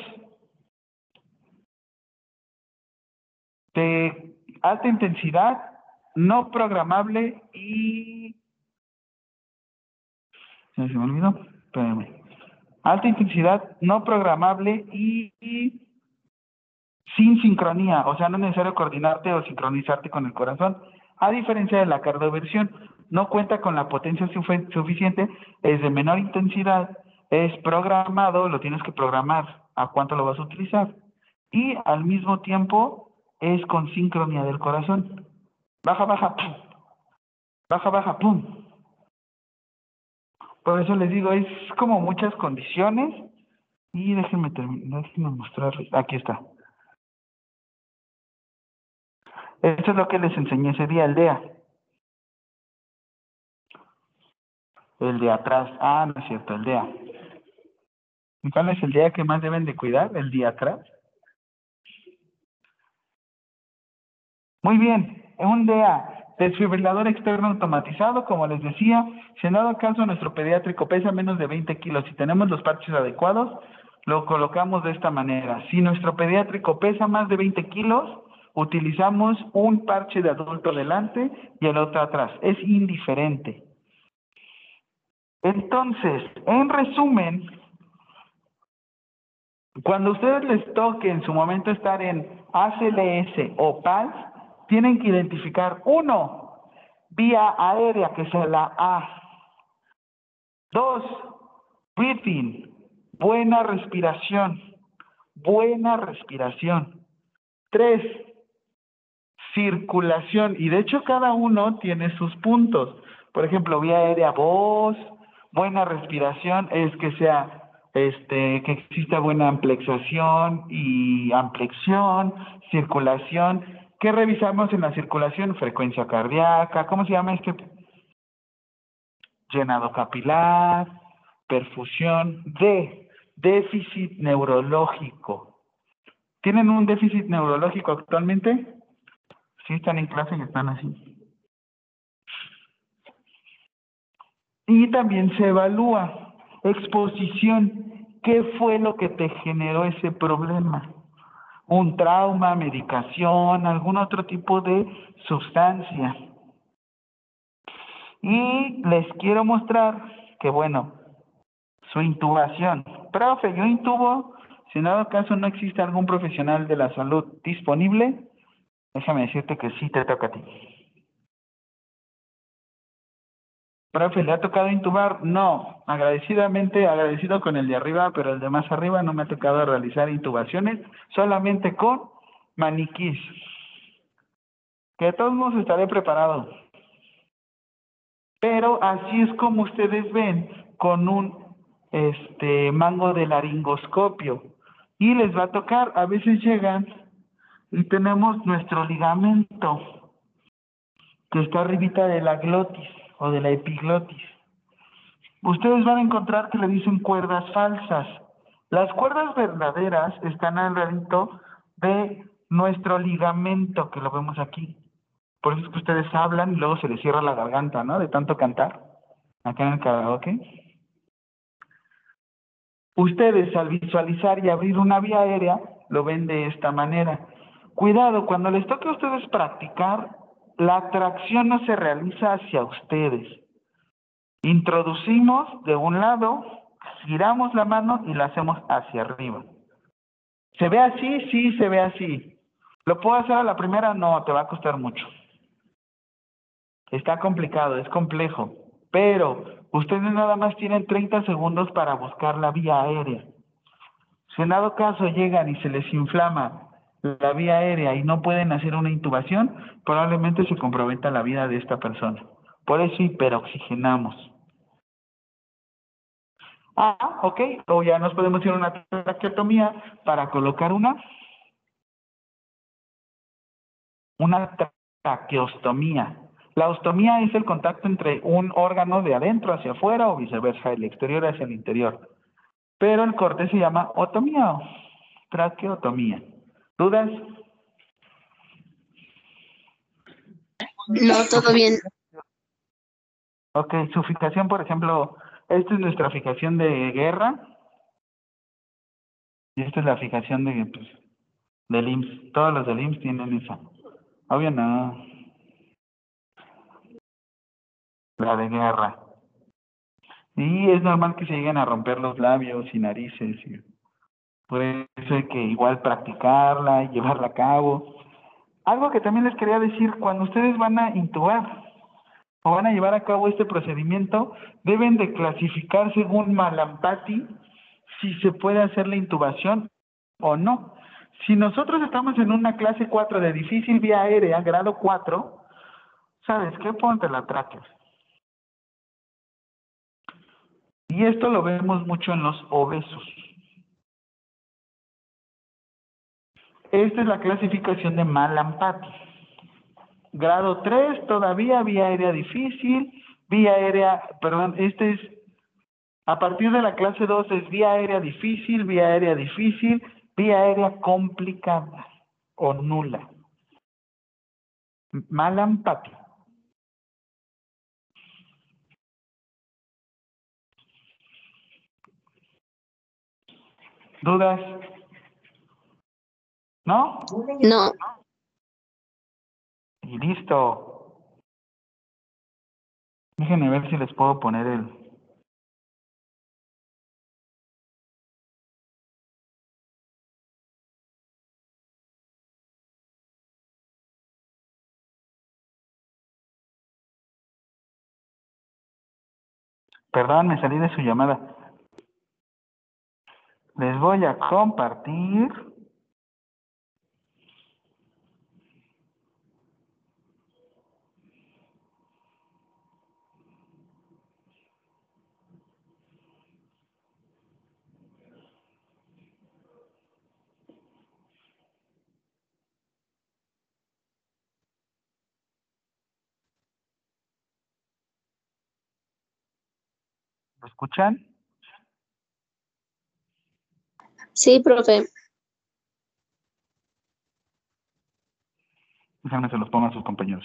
Speaker 1: de alta intensidad, no programable y se me olvidó, espérame. Alta intensidad, no programable y, sin sincronía, o sea, no es necesario coordinarte o sincronizarte con el corazón, a diferencia de la cardioversión, no cuenta con la potencia suficiente, es de menor intensidad, es programado, lo tienes que programar a cuánto lo vas a utilizar, y al mismo tiempo es con sincronía del corazón. Baja, baja, pum. Baja, baja, pum. Por eso les digo, es como muchas condiciones. Y déjenme terminar, déjenme mostrarles. Aquí está. Esto es lo que les enseñé ese día, el DEA. El de atrás. Ah, no es cierto, el DEA. ¿Y ¿Cuál es el DEA que más deben de cuidar? El de atrás. Muy bien, un DEA, desfibrilador externo automatizado, como les decía, si en dado caso nuestro pediátrico pesa menos de 20 kilos y tenemos los parches adecuados, lo colocamos de esta manera. Si nuestro pediátrico pesa más de 20 kilos, utilizamos un parche de adulto delante y el otro atrás. Es indiferente. Entonces, en resumen, cuando ustedes les toque en su momento estar en ACLS o PALS, tienen que identificar uno, vía aérea, que sea la A. Dos, breathing, buena respiración, buena respiración. Tres, circulación, y de hecho cada uno tiene sus puntos. Por ejemplo, vía aérea, voz, buena respiración es que sea este, que exista buena amplexación y amplexión, circulación. ¿Qué revisamos en la circulación? Frecuencia cardíaca, ¿cómo se llama este? Llenado capilar, perfusión, D, déficit neurológico. ¿Tienen un déficit neurológico actualmente? Sí, están en clase y están así. Y también se evalúa. Exposición. ¿Qué fue lo que te generó ese problema? Un trauma, medicación, algún otro tipo de sustancia. Y les quiero mostrar que, bueno, su intubación. Profe, yo intubo, si en dado caso no existe algún profesional de la salud disponible, déjame decirte que sí te toca a ti. Profe, ¿le ha tocado intubar? No, agradecidamente, agradecido con el de arriba, pero el de más arriba no me ha tocado realizar intubaciones, solamente con maniquís. Que de todos modos estaré preparado. Pero así es como ustedes ven con un este mango de laringoscopio. Y les va a tocar, a veces llegan y tenemos nuestro ligamento que está arribita de la glotis o de la epiglotis. Ustedes van a encontrar que le dicen cuerdas falsas. Las cuerdas verdaderas están alrededor de nuestro ligamento, que lo vemos aquí. Por eso es que ustedes hablan y luego se les cierra la garganta, ¿no? De tanto cantar. Acá en el karaoke. Ustedes al visualizar y abrir una vía aérea lo ven de esta manera. Cuidado, cuando les toque a ustedes practicar, la tracción no se realiza hacia ustedes. Introducimos de un lado, giramos la mano y la hacemos hacia arriba. ¿Se ve así? Sí, se ve así. ¿Lo puedo hacer a la primera? No, te va a costar mucho. Está complicado, es complejo. Pero ustedes nada más tienen 30 segundos para buscar la vía aérea. Si en dado caso llegan y se les inflama la vía aérea y no pueden hacer una intubación, probablemente se comprometa la vida de esta persona. Por eso hiperoxigenamos. Ah, ok. O ya nos podemos ir a una traqueotomía para colocar una una traqueostomía. La ostomía es el contacto entre un órgano de adentro hacia afuera o viceversa, el exterior hacia el interior. Pero el corte se llama otomía o traqueotomía. ¿Dudas?
Speaker 2: No, todo bien.
Speaker 1: Ok, su fijación, por ejemplo, esta es nuestra fijación de guerra. Y esta es la fijación de, pues, del IMSS. Todos los del IMSS tienen esa. Obvio no. La de guerra. Y es normal que se lleguen a romper los labios y narices. Y por eso hay que igual practicarla y llevarla a cabo. Algo que también les quería decir, cuando ustedes van a intubar o van a llevar a cabo este procedimiento, deben de clasificar según Malampati si se puede hacer la intubación o no. Si nosotros estamos en una clase 4 de difícil vía aérea, grado 4, ¿sabes qué? Ponte la tráquea. Y esto lo vemos mucho en los obesos. Esta es la clasificación de Malampati. Grado 3, todavía vía aérea difícil, vía aérea, perdón, este es, a partir de la clase 2 es vía aérea difícil, vía aérea difícil, vía aérea complicada o nula. Malampati. ¿Dudas? ¿No?
Speaker 2: No,
Speaker 1: Y listo. Déjenme ver si les puedo poner el... Perdón, me salí de su llamada. Les voy a compartir. ¿Lo escuchan?
Speaker 2: sí, profe.
Speaker 1: Déjenme se los pongo a sus compañeros.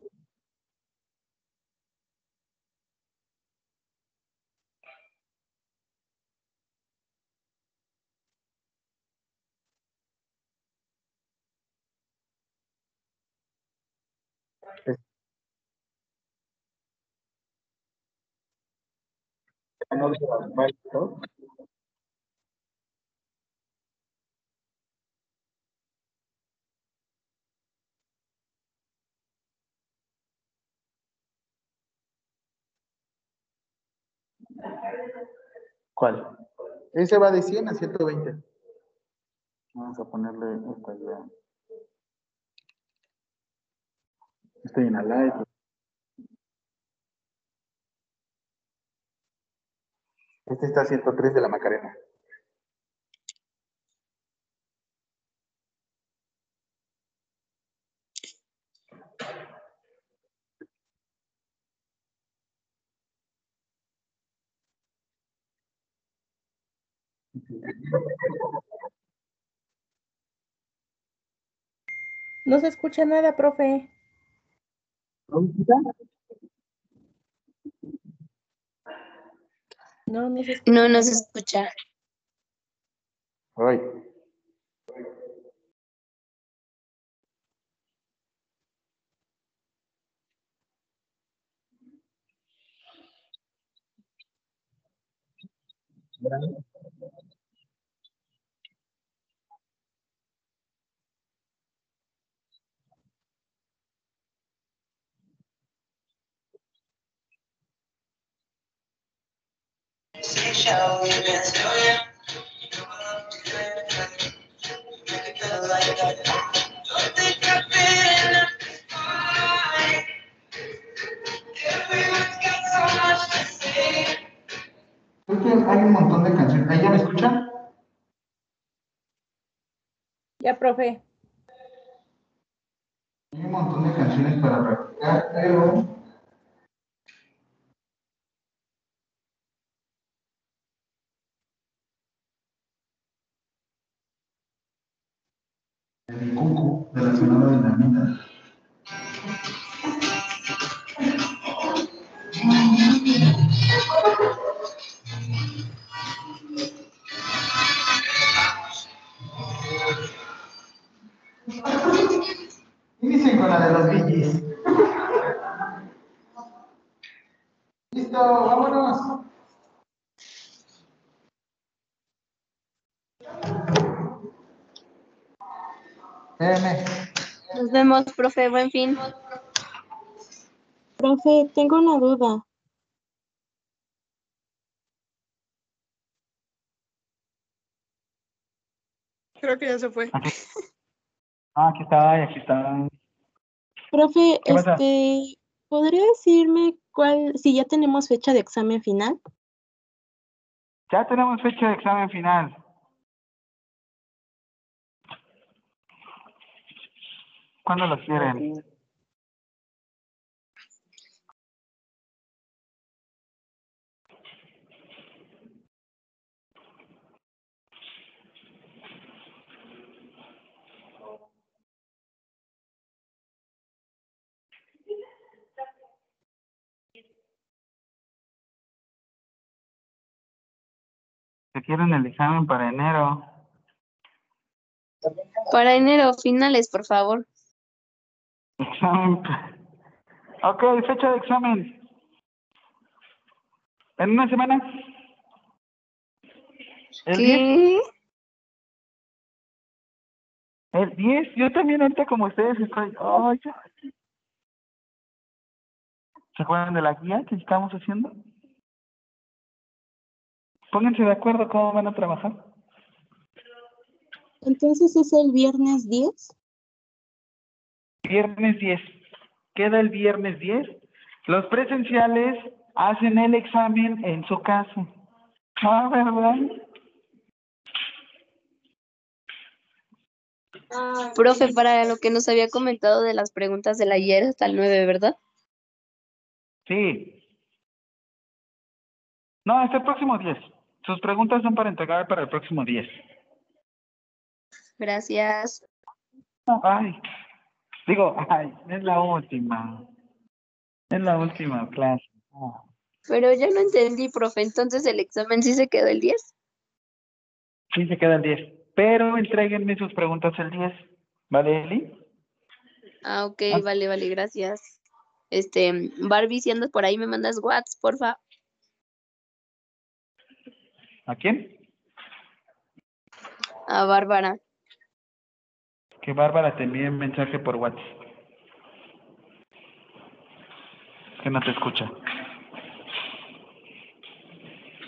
Speaker 1: ¿Cuál?
Speaker 7: Ese va de 100 a 120.
Speaker 1: Vamos a ponerle esta idea. Estoy en la live.
Speaker 7: Este está a 103 de la Macarena.
Speaker 5: No se escucha nada, profe. No, no se escucha.
Speaker 2: No nos escucha.
Speaker 7: Ay. Creo hay un montón de canciones. ¿Ahí ya me escuchan?
Speaker 5: Ya, profe.
Speaker 7: Hay un montón de canciones para practicar, pero... El cucu de la Sonora Dinamita. Inicien con la de los Billys. Listo, vámonos. Espérame.
Speaker 2: Nos vemos, profe. Buen fin.
Speaker 4: Profe, tengo una duda.
Speaker 3: Creo que ya se fue.
Speaker 1: Ah, aquí está, aquí está.
Speaker 4: Profe, este, ¿podría decirme cuál, si ya tenemos fecha de examen final?
Speaker 1: Ya tenemos fecha de examen final. ¿Cuándo lo quieren? Se quieren el examen para enero.
Speaker 2: Para enero, finales, por favor.
Speaker 1: Examen. Ok, fecha de examen. ¿En una semana? ¿El 10?
Speaker 2: ¿Qué?
Speaker 1: El 10, yo también ahorita como ustedes estoy, ya. ¿Se acuerdan de la guía que estamos haciendo? Pónganse de acuerdo cómo van a trabajar.
Speaker 4: Entonces es el viernes 10.
Speaker 1: Viernes 10. Queda el viernes 10. Los presenciales hacen el examen en su casa. Ah, ¿verdad?
Speaker 2: Profe, para lo que nos había comentado de las preguntas del ayer hasta el 9, ¿verdad?
Speaker 1: Sí. No, hasta el próximo 10. Sus preguntas son para entregar para el próximo 10.
Speaker 2: Gracias.
Speaker 1: Ay. Digo, ay, es la última. Es la última clase.
Speaker 2: Pero ya no entendí, profe. Entonces, ¿el examen sí se quedó el 10?
Speaker 1: Sí, se queda el 10. Pero entréguenme sus preguntas el 10. ¿Vale, Eli?
Speaker 2: Ah, ok,
Speaker 1: Ah.
Speaker 2: vale, vale, gracias. Este, Barbie, si andas por ahí, me mandas WhatsApp, porfa.
Speaker 1: ¿A quién?
Speaker 2: A Bárbara.
Speaker 1: Que Bárbara te envíe un mensaje por WhatsApp. Que no te escucha.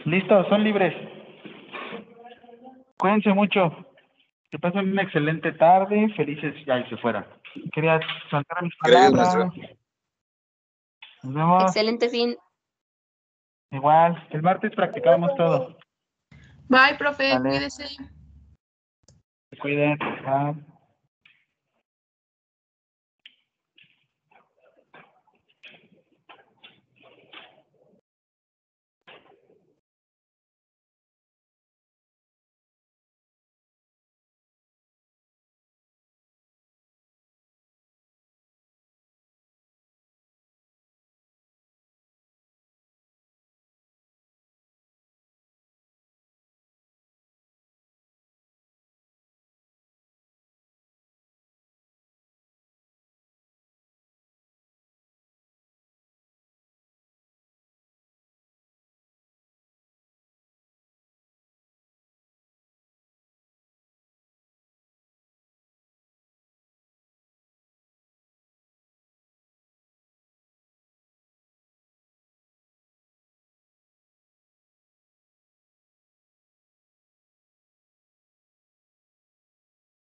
Speaker 1: Listo, son libres. Cuídense mucho. Que pasen una excelente tarde. Felices. Ya, y se fueron. Quería soltar mis
Speaker 8: Gracias,
Speaker 1: palabras. Nos vemos.
Speaker 2: Excelente fin.
Speaker 1: Igual. El martes practicamos todo.
Speaker 3: Bye, profe,
Speaker 1: Vale.
Speaker 3: cuídese.
Speaker 1: Se cuiden. Bye.